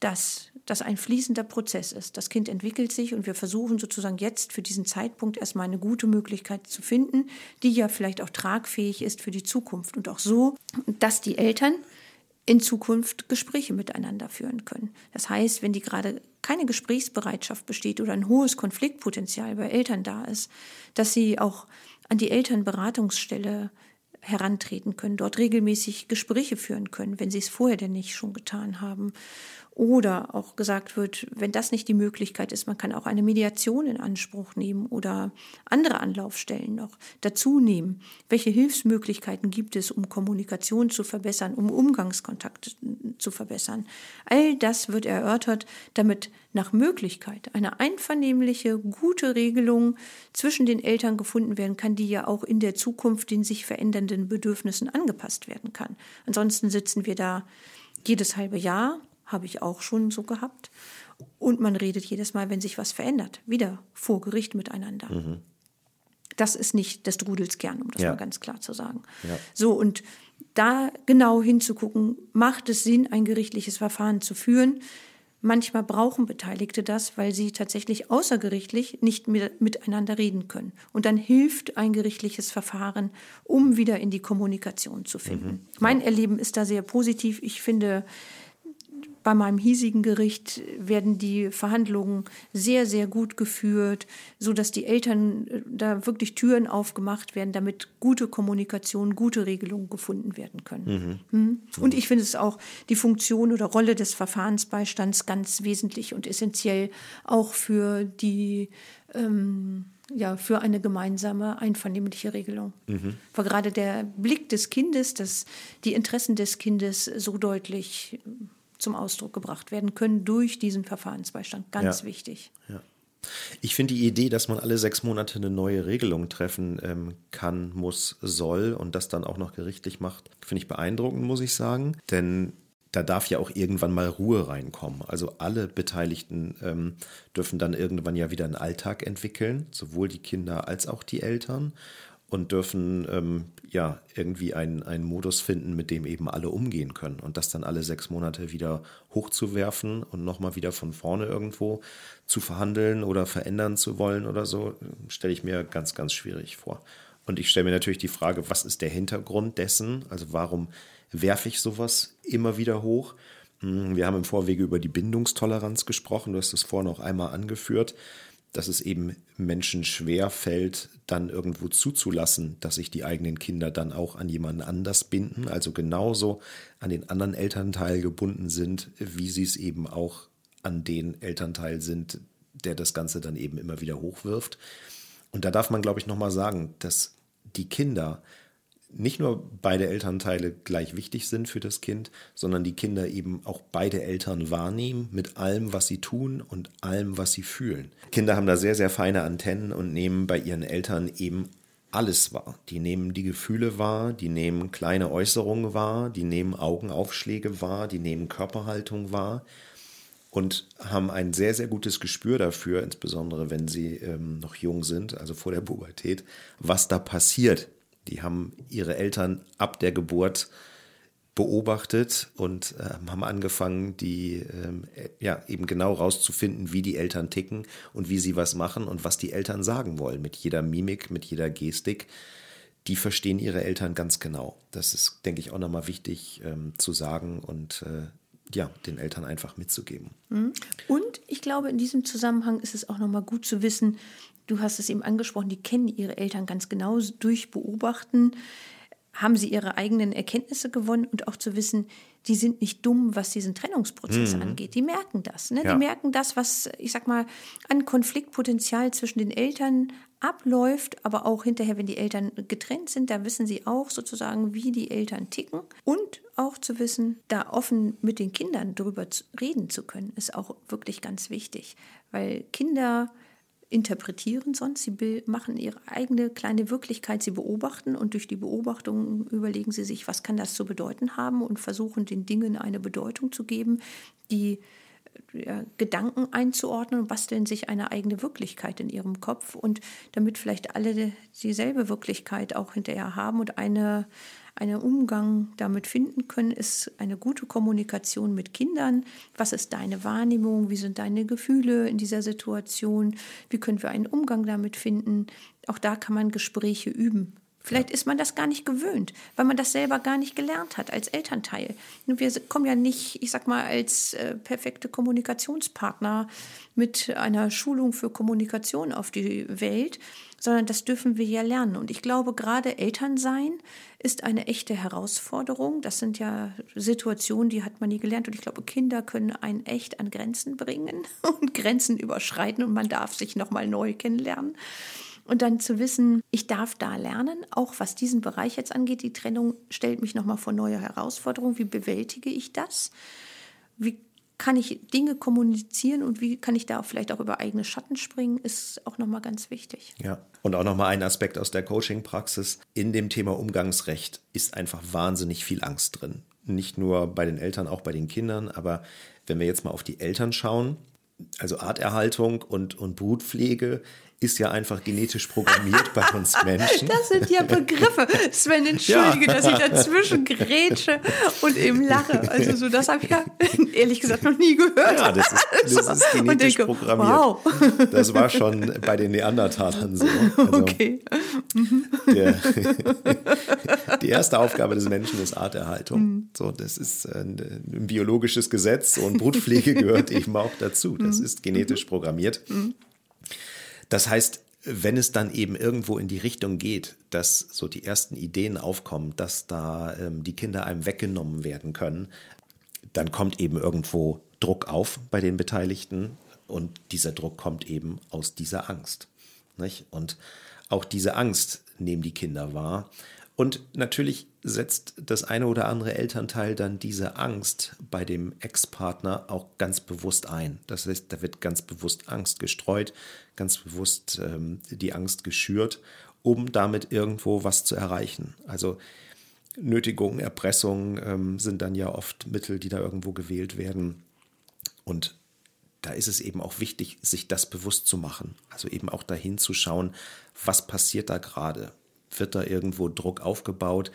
dass das ein fließender Prozess ist. Das Kind entwickelt sich und wir versuchen sozusagen jetzt für diesen Zeitpunkt erstmal eine gute Möglichkeit zu finden, die ja vielleicht auch tragfähig ist für die Zukunft und auch so, dass die Eltern in Zukunft Gespräche miteinander führen können. Das heißt, wenn die gerade keine Gesprächsbereitschaft besteht oder ein hohes Konfliktpotenzial bei Eltern da ist, dass sie auch an die Elternberatungsstelle herantreten können, dort regelmäßig Gespräche führen können, wenn sie es vorher denn nicht schon getan haben oder auch gesagt wird, wenn das nicht die Möglichkeit ist, man kann auch eine Mediation in Anspruch nehmen oder andere Anlaufstellen noch dazu nehmen. Welche Hilfsmöglichkeiten gibt es, um Kommunikation zu verbessern, um Umgangskontakt zu verbessern? All das wird erörtert, damit nach Möglichkeit eine einvernehmliche, gute Regelung zwischen den Eltern gefunden werden kann, die ja auch in der Zukunft den sich verändernden Bedürfnissen angepasst werden kann. Ansonsten sitzen wir da jedes halbe Jahr habe ich auch schon so gehabt. Und man redet jedes Mal, wenn sich was verändert, wieder vor Gericht miteinander. Mhm. Das ist nicht des Drudels Kern, um das ja. mal ganz klar zu sagen. Ja. So, und da genau hinzugucken, macht es Sinn, ein gerichtliches Verfahren zu führen? Manchmal brauchen Beteiligte das, weil sie tatsächlich außergerichtlich nicht mehr miteinander reden können. Und dann hilft ein gerichtliches Verfahren, um wieder in die Kommunikation zu finden. Mhm. Mein Erleben ist da sehr positiv. Ich finde, bei meinem hiesigen Gericht werden die Verhandlungen sehr, sehr gut geführt, so dass die Eltern äh, da wirklich Türen aufgemacht werden, damit gute Kommunikation, gute Regelungen gefunden werden können. Mhm. Mhm. Und ich finde es auch die Funktion oder Rolle des Verfahrensbeistands ganz wesentlich und essentiell auch für die ähm, ja, für eine gemeinsame, einvernehmliche Regelung. Mhm. Weil gerade der Blick des Kindes, dass die Interessen des Kindes so deutlich zum Ausdruck gebracht werden können durch diesen Verfahrensbeistand. Ganz ja. wichtig. Ja. Ich finde die Idee, dass man alle sechs Monate eine neue Regelung treffen ähm, kann, muss, soll und das dann auch noch gerichtlich macht, finde ich beeindruckend, muss ich sagen. Denn da darf ja auch irgendwann mal Ruhe reinkommen. Also alle Beteiligten ähm, dürfen dann irgendwann ja wieder einen Alltag entwickeln, sowohl die Kinder als auch die Eltern und dürfen ähm, ja irgendwie einen, einen Modus finden, mit dem eben alle umgehen können. Und das dann alle sechs Monate wieder hochzuwerfen und nochmal wieder von vorne irgendwo zu verhandeln oder verändern zu wollen oder so, stelle ich mir ganz, ganz schwierig vor. Und ich stelle mir natürlich die Frage, was ist der Hintergrund dessen? Also warum werfe ich sowas immer wieder hoch. Hm, wir haben im Vorwege über die Bindungstoleranz gesprochen. Du hast es vorhin auch einmal angeführt, dass es eben Menschen schwer fällt, dann irgendwo zuzulassen, dass sich die eigenen Kinder dann auch an jemanden anders binden, also genauso an den anderen Elternteil gebunden sind, wie sie es eben auch an den Elternteil sind, der das Ganze dann eben immer wieder hochwirft. Und da darf man, glaube ich, nochmal sagen, dass die Kinder nicht nur beide Elternteile gleich wichtig sind für das Kind, sondern die Kinder eben auch beide Eltern wahrnehmen mit allem, was sie tun und allem, was sie fühlen. Kinder haben da sehr, sehr feine Antennen und nehmen bei ihren Eltern eben alles wahr. Die nehmen die Gefühle wahr, die nehmen kleine Äußerungen wahr, die nehmen Augenaufschläge wahr, die nehmen Körperhaltung wahr und haben ein sehr, sehr gutes Gespür dafür, insbesondere wenn sie ähm, noch jung sind, also vor der Pubertät, was da passiert die haben ihre Eltern ab der Geburt beobachtet und äh, haben angefangen, die ähm, ja eben genau rauszufinden, wie die Eltern ticken und wie sie was machen und was die Eltern sagen wollen mit jeder Mimik, mit jeder Gestik. Die verstehen ihre Eltern ganz genau. Das ist, denke ich, auch nochmal wichtig ähm, zu sagen und äh, ja, den Eltern einfach mitzugeben. Mhm. Und ich glaube, in diesem Zusammenhang ist es auch nochmal gut zu wissen, du hast es eben angesprochen, die kennen ihre Eltern ganz genau durch Beobachten, haben sie ihre eigenen Erkenntnisse gewonnen und auch zu wissen, die sind nicht dumm, was diesen Trennungsprozess mhm. angeht. Die merken das. Ne? Ja. Die merken das, was, ich sag mal, an Konfliktpotenzial zwischen den Eltern abläuft, aber auch hinterher, wenn die Eltern getrennt sind, da wissen sie auch sozusagen, wie die Eltern ticken. Und auch zu wissen, da offen mit den Kindern drüber reden zu können, ist auch wirklich ganz wichtig. Weil Kinder interpretieren sonst. Sie machen ihre eigene kleine Wirklichkeit, sie beobachten und durch die Beobachtung überlegen sie sich, was kann das zu bedeuten haben und versuchen den Dingen eine Bedeutung zu geben, die äh, ja, Gedanken einzuordnen und basteln sich eine eigene Wirklichkeit in ihrem Kopf und damit vielleicht alle dieselbe Wirklichkeit auch hinterher haben und eine, einen Umgang damit finden können, ist eine gute Kommunikation mit Kindern. Was ist deine Wahrnehmung? Wie sind deine Gefühle in dieser Situation? Wie können wir einen Umgang damit finden? Auch da kann man Gespräche üben. Vielleicht ist man das gar nicht gewöhnt, weil man das selber gar nicht gelernt hat als Elternteil. Wir kommen ja nicht, ich sag mal, als äh, perfekte Kommunikationspartner mit einer Schulung für Kommunikation auf die Welt, sondern das dürfen wir ja lernen. Und ich glaube, gerade Elternsein ist eine echte Herausforderung. Das sind ja Situationen, die hat man nie gelernt. Und ich glaube, Kinder können einen echt an Grenzen bringen [laughs] und Grenzen überschreiten und man darf sich nochmal neu kennenlernen. Und dann zu wissen, ich darf da lernen, auch was diesen Bereich jetzt angeht. Die Trennung stellt mich nochmal vor neue Herausforderungen. Wie bewältige ich das? Wie kann ich Dinge kommunizieren und wie kann ich da vielleicht auch über eigene Schatten springen, ist auch nochmal ganz wichtig. Ja, und auch nochmal ein Aspekt aus der Coaching-Praxis. In dem Thema Umgangsrecht ist einfach wahnsinnig viel Angst drin. Nicht nur bei den Eltern, auch bei den Kindern. Aber wenn wir jetzt mal auf die Eltern schauen, also Arterhaltung und, und Brutpflege ist ja einfach genetisch programmiert bei uns [laughs] Menschen. Das sind ja Begriffe. Sven, entschuldige, ja. dass ich dazwischen grätsche und eben lache. Also so, das habe ich ja [laughs] ehrlich gesagt noch nie gehört. Ja, das ist, das also, ist genetisch denke, programmiert. Wow. Das war schon bei den Neandertalern so. Also okay. Der, [laughs] die erste Aufgabe des Menschen ist Arterhaltung. Mhm. So, das ist ein, ein, biologisches Gesetz und Brutpflege gehört eben auch dazu. Das mhm. ist genetisch programmiert. Mhm. Das heißt, wenn es dann eben irgendwo in die Richtung geht, dass so die ersten Ideen aufkommen, dass da ähm, die Kinder einem weggenommen werden können, dann kommt eben irgendwo Druck auf bei den Beteiligten und dieser Druck kommt eben aus dieser Angst. Nicht? Und auch diese Angst nehmen die Kinder wahr. Und natürlich setzt das eine oder andere Elternteil dann diese Angst bei dem Ex-Partner auch ganz bewusst ein. Das heißt, da wird ganz bewusst Angst gestreut, ganz bewusst ähm, die Angst geschürt, um damit irgendwo was zu erreichen. Also Nötigung, Erpressung ähm, sind dann ja oft Mittel, die da irgendwo gewählt werden. Und da ist es eben auch wichtig, sich das bewusst zu machen. Also eben auch dahin zu schauen, was passiert da gerade? Wird da irgendwo Druck aufgebaut?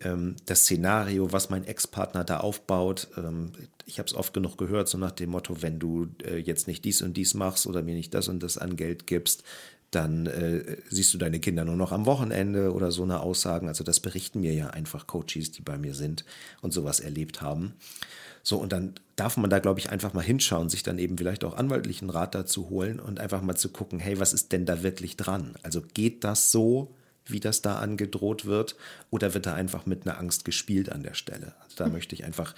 Ähm, das Szenario, was mein Ex-Partner da aufbaut, ähm, ich habe es oft genug gehört, so nach dem Motto, wenn du äh, jetzt nicht dies und dies machst oder mir nicht das und das an Geld gibst, dann äh, siehst du deine Kinder nur noch am Wochenende oder so eine Aussagen. Also das berichten mir ja einfach Coaches, die bei mir sind und sowas erlebt haben. So, und dann darf man da, glaube ich, einfach mal hinschauen, sich dann eben vielleicht auch anwaltlichen Rat dazu holen und einfach mal zu gucken, hey, was ist denn da wirklich dran? Also geht das so, wie das da angedroht wird, oder wird da einfach mit einer Angst gespielt an der Stelle? Also da mhm. möchte ich einfach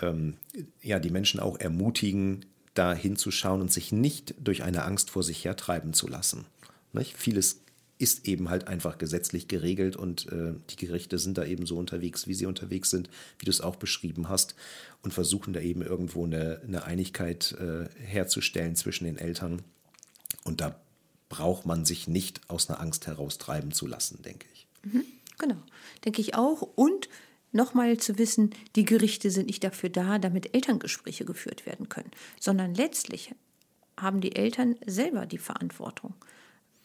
ähm, ja, die Menschen auch ermutigen, da hinzuschauen und sich nicht durch eine Angst vor sich hertreiben zu lassen. Nicht? Vieles ist eben halt einfach gesetzlich geregelt und äh, die Gerichte sind da eben so unterwegs, wie sie unterwegs sind, wie du es auch beschrieben hast, und versuchen da eben irgendwo eine, eine Einigkeit äh, herzustellen zwischen den Eltern. Und da braucht man sich nicht aus einer Angst heraustreiben zu lassen, denke ich. Mhm, genau, denke ich auch. Und nochmal zu wissen, die Gerichte sind nicht dafür da, damit Elterngespräche geführt werden können, sondern letztlich haben die Eltern selber die Verantwortung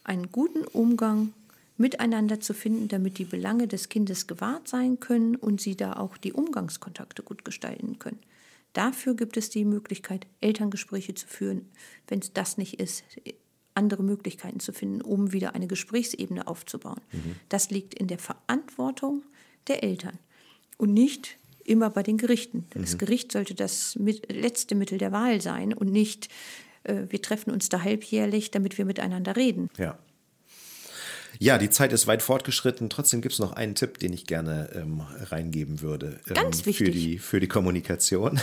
einen guten Umgang miteinander zu finden, damit die Belange des Kindes gewahrt sein können und sie da auch die Umgangskontakte gut gestalten können. Dafür gibt es die Möglichkeit, Elterngespräche zu führen, wenn es das nicht ist, andere Möglichkeiten zu finden, um wieder eine Gesprächsebene aufzubauen. Mhm. Das liegt in der Verantwortung der Eltern und nicht immer bei den Gerichten. Das mhm. Gericht sollte das letzte Mittel der Wahl sein und nicht äh, wir treffen uns da halbjährlich, damit wir miteinander reden. Ja. Ja, die Zeit ist weit fortgeschritten. Trotzdem gibt es noch einen Tipp, den ich gerne ähm, reingeben würde. Ähm, Ganz wichtig. Für die, für die Kommunikation.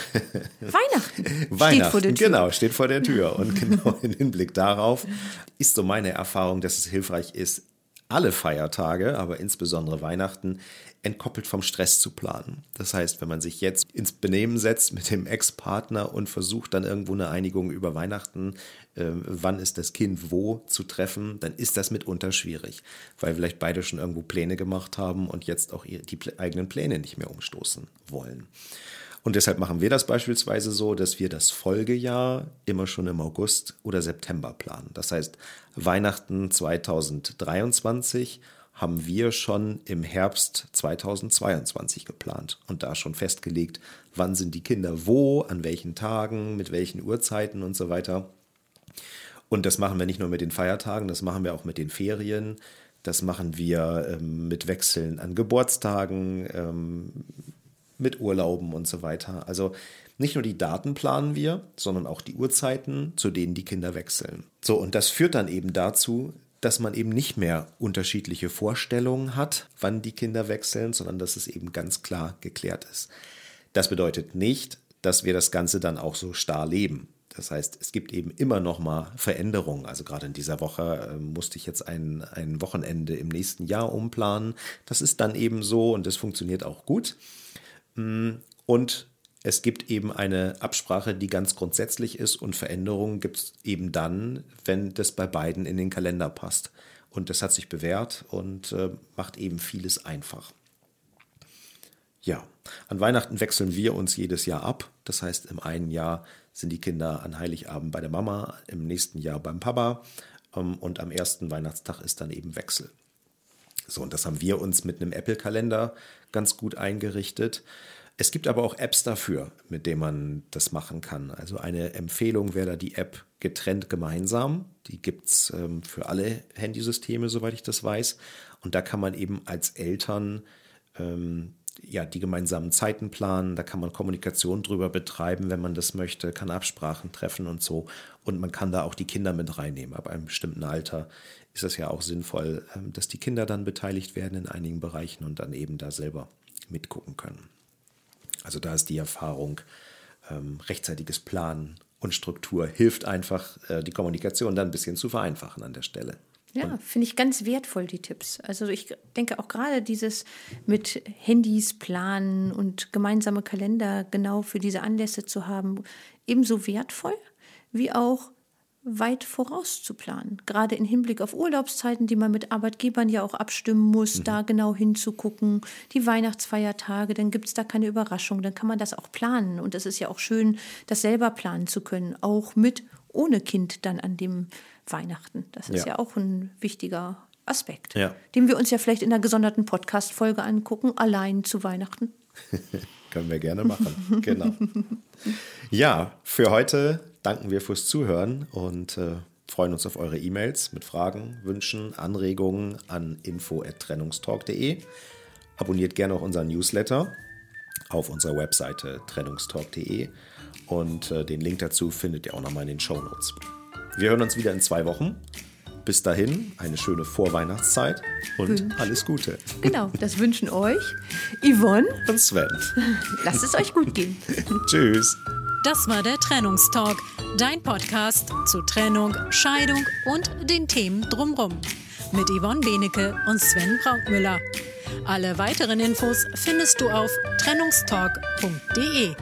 Weihnachten. [laughs] Weihnachten, steht vor der Tür. genau, steht vor der Tür. Und [laughs] genau in Hinblick darauf ist so meine Erfahrung, dass es hilfreich ist, alle Feiertage, aber insbesondere Weihnachten, entkoppelt vom Stress zu planen. Das heißt, wenn man sich jetzt ins Benehmen setzt mit dem Ex-Partner und versucht dann irgendwo eine Einigung über Weihnachten, wann ist das Kind wo zu treffen, dann ist das mitunter schwierig, weil vielleicht beide schon irgendwo Pläne gemacht haben und jetzt auch die eigenen Pläne nicht mehr umstoßen wollen. Und deshalb machen wir das beispielsweise so, dass wir das Folgejahr immer schon im August oder September planen. Das heißt, Weihnachten 2023 haben wir schon im Herbst 2022 geplant und da schon festgelegt, wann sind die Kinder wo, an welchen Tagen, mit welchen Uhrzeiten und so weiter. Und das machen wir nicht nur mit den Feiertagen, das machen wir auch mit den Ferien. Das machen wir ähm, mit Wechseln an Geburtstagen, ähm, mit Urlauben und so weiter. Also nicht nur die Daten planen wir, sondern auch die Uhrzeiten, zu denen die Kinder wechseln. So, und das führt dann eben dazu, dass man eben nicht mehr unterschiedliche Vorstellungen hat, wann die Kinder wechseln, sondern dass es eben ganz klar geklärt ist. Das bedeutet nicht, dass wir das Ganze dann auch so starr leben. Das heißt, es gibt eben immer noch mal Veränderungen. Also gerade in dieser Woche äh, musste ich jetzt ein, ein Wochenende im nächsten Jahr umplanen. Das ist dann eben so und das funktioniert auch gut. Mm, und es gibt eben eine Absprache, die ganz grundsätzlich ist und Veränderungen gibt es eben dann, wenn das bei beiden in den Kalender passt. Und das hat sich bewährt und äh, macht eben vieles einfach. Ja, an Weihnachten wechseln wir uns jedes Jahr ab. Das heißt, im einen Jahr sind die Kinder an Heiligabend bei der Mama, im nächsten Jahr beim Papa. ähm, und am ersten Weihnachtstag ist dann eben Wechsel. So, und das haben wir uns mit einem Apple-Kalender ganz gut eingerichtet. Es gibt aber auch Apps dafür, mit denen man das machen kann. Also eine Empfehlung wäre da die App Getrennt gemeinsam. Die gibt es ähm, für alle Handysysteme, soweit ich das weiß. Und da kann man eben als Eltern ähm, ja, die gemeinsamen Zeiten planen, da kann man Kommunikation drüber betreiben, wenn man das möchte, kann Absprachen treffen und so. Und man kann da auch die Kinder mit reinnehmen. Ab einem bestimmten Alter ist es ja auch sinnvoll, ähm, dass die Kinder dann beteiligt werden in einigen Bereichen und dann eben da selber mitgucken können. Also da ist die Erfahrung, ähm, rechtzeitiges Planen und Struktur hilft einfach, äh, die Kommunikation dann ein bisschen zu vereinfachen an der Stelle. Ja, finde ich ganz wertvoll, die Tipps. Also ich denke auch gerade dieses mit Handys planen und gemeinsame Kalender genau für diese Anlässe zu haben, ebenso wertvoll wie auch weit voraus zu planen. Gerade im Hinblick auf Urlaubszeiten, die man mit Arbeitgebern ja auch abstimmen muss, mhm. da genau hinzugucken. Die Weihnachtsfeiertage, dann gibt es da keine Überraschung, dann kann man das auch planen. Und es ist ja auch schön, das selber planen zu können, auch mit ohne Kind dann an dem Weihnachten. Das ist ja, ja auch ein wichtiger Aspekt, ja. den wir uns ja vielleicht in einer gesonderten Podcast-Folge angucken, allein zu Weihnachten. [laughs] Können wir gerne machen. genau. Ja, für heute danken wir fürs Zuhören und äh, freuen uns auf eure E-Mails mit Fragen, Wünschen, Anregungen an info@trennungstalk.de. Abonniert gerne auch unseren Newsletter auf unserer Webseite trennungstalk.de und äh, den Link dazu findet ihr auch nochmal in den Show Notes. Wir hören uns wieder in zwei Wochen. Bis dahin eine schöne Vorweihnachtszeit und Wünsch. alles Gute. Genau, das wünschen euch Yvonne und Sven. [laughs] Lasst es euch gut gehen. [laughs] Tschüss. Das war der Trennungstalk, dein Podcast zu Trennung, Scheidung und den Themen drumrum. Mit Yvonne Benecke und Sven Brautmüller. Alle weiteren Infos findest du auf trennungstalk.de.